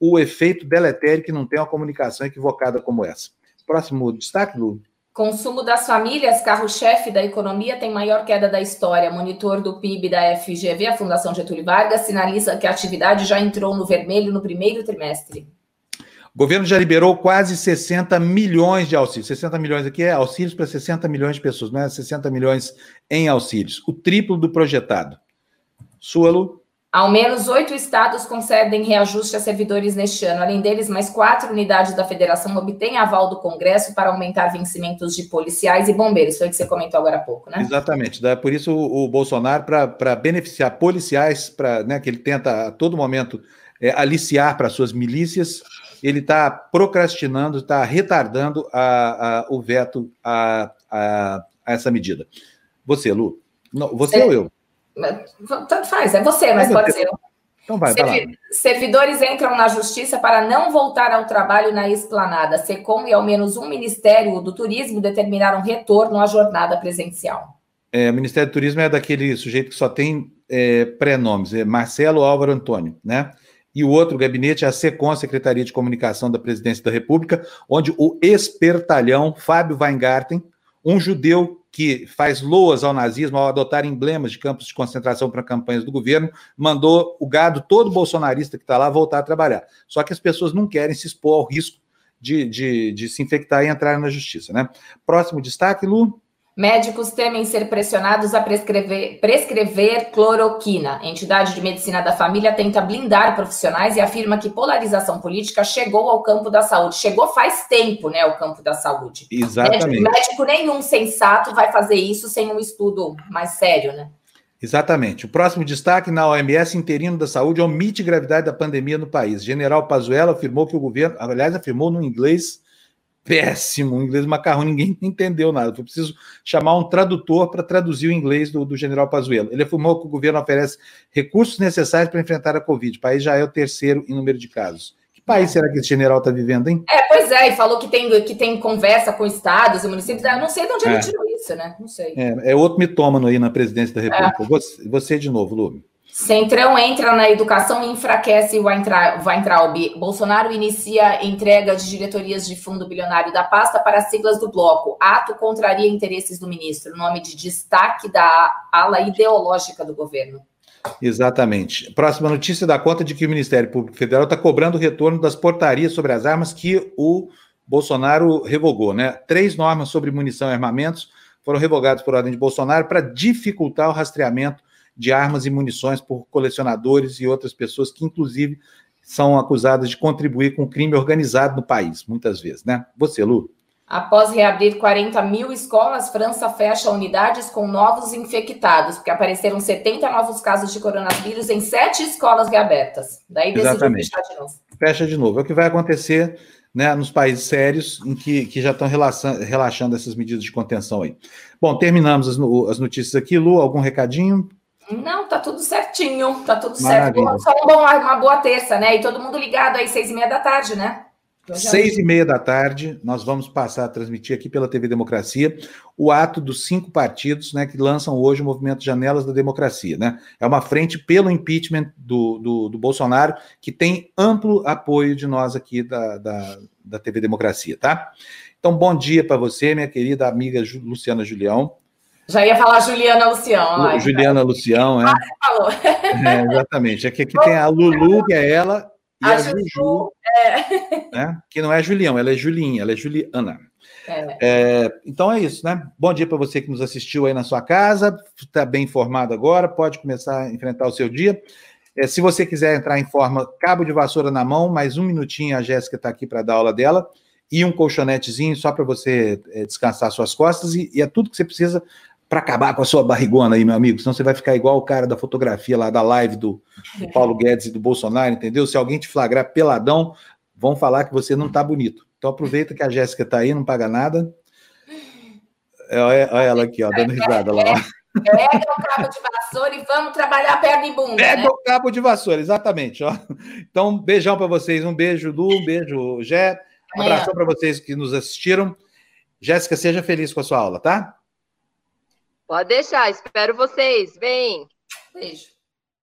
o efeito deletério que não tem uma comunicação equivocada como essa. Próximo destaque, Lu. Consumo das famílias, carro-chefe da economia, tem maior queda da história. Monitor do PIB da FGV, a Fundação Getúlio Vargas, sinaliza que a atividade já entrou no vermelho no primeiro trimestre. O governo já liberou quase 60 milhões de auxílios. 60 milhões aqui é auxílios para 60 milhões de pessoas, não é 60 milhões em auxílios. O triplo do projetado. Suelo. Ao menos oito estados concedem reajuste a servidores neste ano. Além deles, mais quatro unidades da federação obtêm aval do Congresso para aumentar vencimentos de policiais e bombeiros. Foi o que você comentou agora há pouco, né? Exatamente. Por isso, o Bolsonaro, para beneficiar policiais, para né, que ele tenta a todo momento é, aliciar para suas milícias, ele está procrastinando, está retardando a, a, o veto a, a, essa medida. Você, Lu. Não, você é. ou eu? Tanto faz, é você, mas pode ser. Então vai, Servi vai Servidores entram na justiça para não voltar ao trabalho na esplanada. SECOM e ao menos um Ministério do Turismo determinaram retorno à jornada presencial. É, o Ministério do Turismo é daquele sujeito que só tem é, pré-nomes, é Marcelo Álvaro Antônio, né? E o outro gabinete é a SECOM, Secretaria de Comunicação da Presidência da República, onde o espertalhão Fábio Weingarten, um judeu que faz loas ao nazismo ao adotar emblemas de campos de concentração para campanhas do governo, mandou o gado todo bolsonarista que está lá voltar a trabalhar. Só que as pessoas não querem se expor ao risco de, de, de se infectar e entrar na justiça. Né? Próximo destaque, Lu. Médicos temem ser pressionados a prescrever, prescrever cloroquina. A entidade de medicina da família tenta blindar profissionais e afirma que polarização política chegou ao campo da saúde. Chegou faz tempo, né, ao campo da saúde. Exatamente. Médico, médico nenhum sensato vai fazer isso sem um estudo mais sério, né? Exatamente. O próximo destaque na OMS, interino da saúde, omite gravidade da pandemia no país. General Pazuello afirmou que o governo, aliás, afirmou no inglês péssimo, o inglês macarrão, ninguém entendeu nada. Foi preciso chamar um tradutor para traduzir o inglês do, do general Pazuello. Ele afirmou que o governo oferece recursos necessários para enfrentar a Covid. O país já é o terceiro em número de casos. Que país será que esse general está vivendo, hein? É, pois é, e falou que tem, que tem conversa com estados e municípios. Eu não sei de onde é. ele tirou isso, né? Não sei. É, é outro mitômano aí na presidência da República. É. Você, você de novo, Lu. Centrão entra na educação e enfraquece o Weintraub. Bolsonaro inicia entrega de diretorias de fundo bilionário da pasta para siglas do bloco. Ato contraria interesses do ministro, nome de destaque da ala ideológica do governo. Exatamente. Próxima notícia dá conta de que o Ministério Público Federal está cobrando o retorno das portarias sobre as armas que o Bolsonaro revogou, né? Três normas sobre munição e armamentos foram revogadas por ordem de Bolsonaro para dificultar o rastreamento de armas e munições por colecionadores e outras pessoas que, inclusive, são acusadas de contribuir com o crime organizado no país, muitas vezes, né? Você, Lu. Após reabrir 40 mil escolas, França fecha unidades com novos infectados, porque apareceram 70 novos casos de coronavírus em sete escolas reabertas. Daí decidiu fechar de novo. Fecha de novo. É o que vai acontecer né, nos países sérios em que, que já estão relaxando, relaxando essas medidas de contenção aí. Bom, terminamos as, as notícias aqui. Lu, algum recadinho? Não, tá tudo certinho, tá tudo Maravilha. certo. Só um bom, uma boa terça, né? E todo mundo ligado aí, seis e meia da tarde, né? Seis e meia da tarde, nós vamos passar a transmitir aqui pela TV Democracia o ato dos cinco partidos né, que lançam hoje o movimento Janelas da Democracia. Né? É uma frente pelo impeachment do, do, do Bolsonaro, que tem amplo apoio de nós aqui da, da, da TV Democracia, tá? Então, bom dia para você, minha querida amiga Luciana Julião. Já ia falar Juliana Lucião. Ai, Juliana Lucião, é. Ah, falou. É, exatamente. Aqui, aqui tem a Lulu, que é ela, e a, a Juju, é. né? que não é Julião, ela é Julinha, ela é Juliana. É. É, então é isso, né? Bom dia para você que nos assistiu aí na sua casa, está bem informado agora, pode começar a enfrentar o seu dia. É, se você quiser entrar em forma, cabo de vassoura na mão, mais um minutinho, a Jéssica está aqui para dar aula dela, e um colchonetezinho só para você é, descansar suas costas, e, e, é tudo que você precisa para acabar com a sua barrigona aí, meu amigo, senão você vai ficar igual o cara da fotografia lá da live do, do Paulo Guedes e do Bolsonaro, entendeu? Se alguém te flagrar peladão, vão falar que você não tá bonito. Então aproveita que a Jéssica tá aí, não paga nada. É, olha, olha ela aqui, ó, dando risada lá. Pega o cabo de vassoura e vamos trabalhar perna e bunda. Pega né? o cabo de vassoura, exatamente. Ó. Então, um beijão para vocês, um beijo, Lu, um beijo, Jé. Um abração para vocês que nos assistiram. Jéssica, seja feliz com a sua aula, tá? Pode deixar, espero vocês. Vem. Beijo.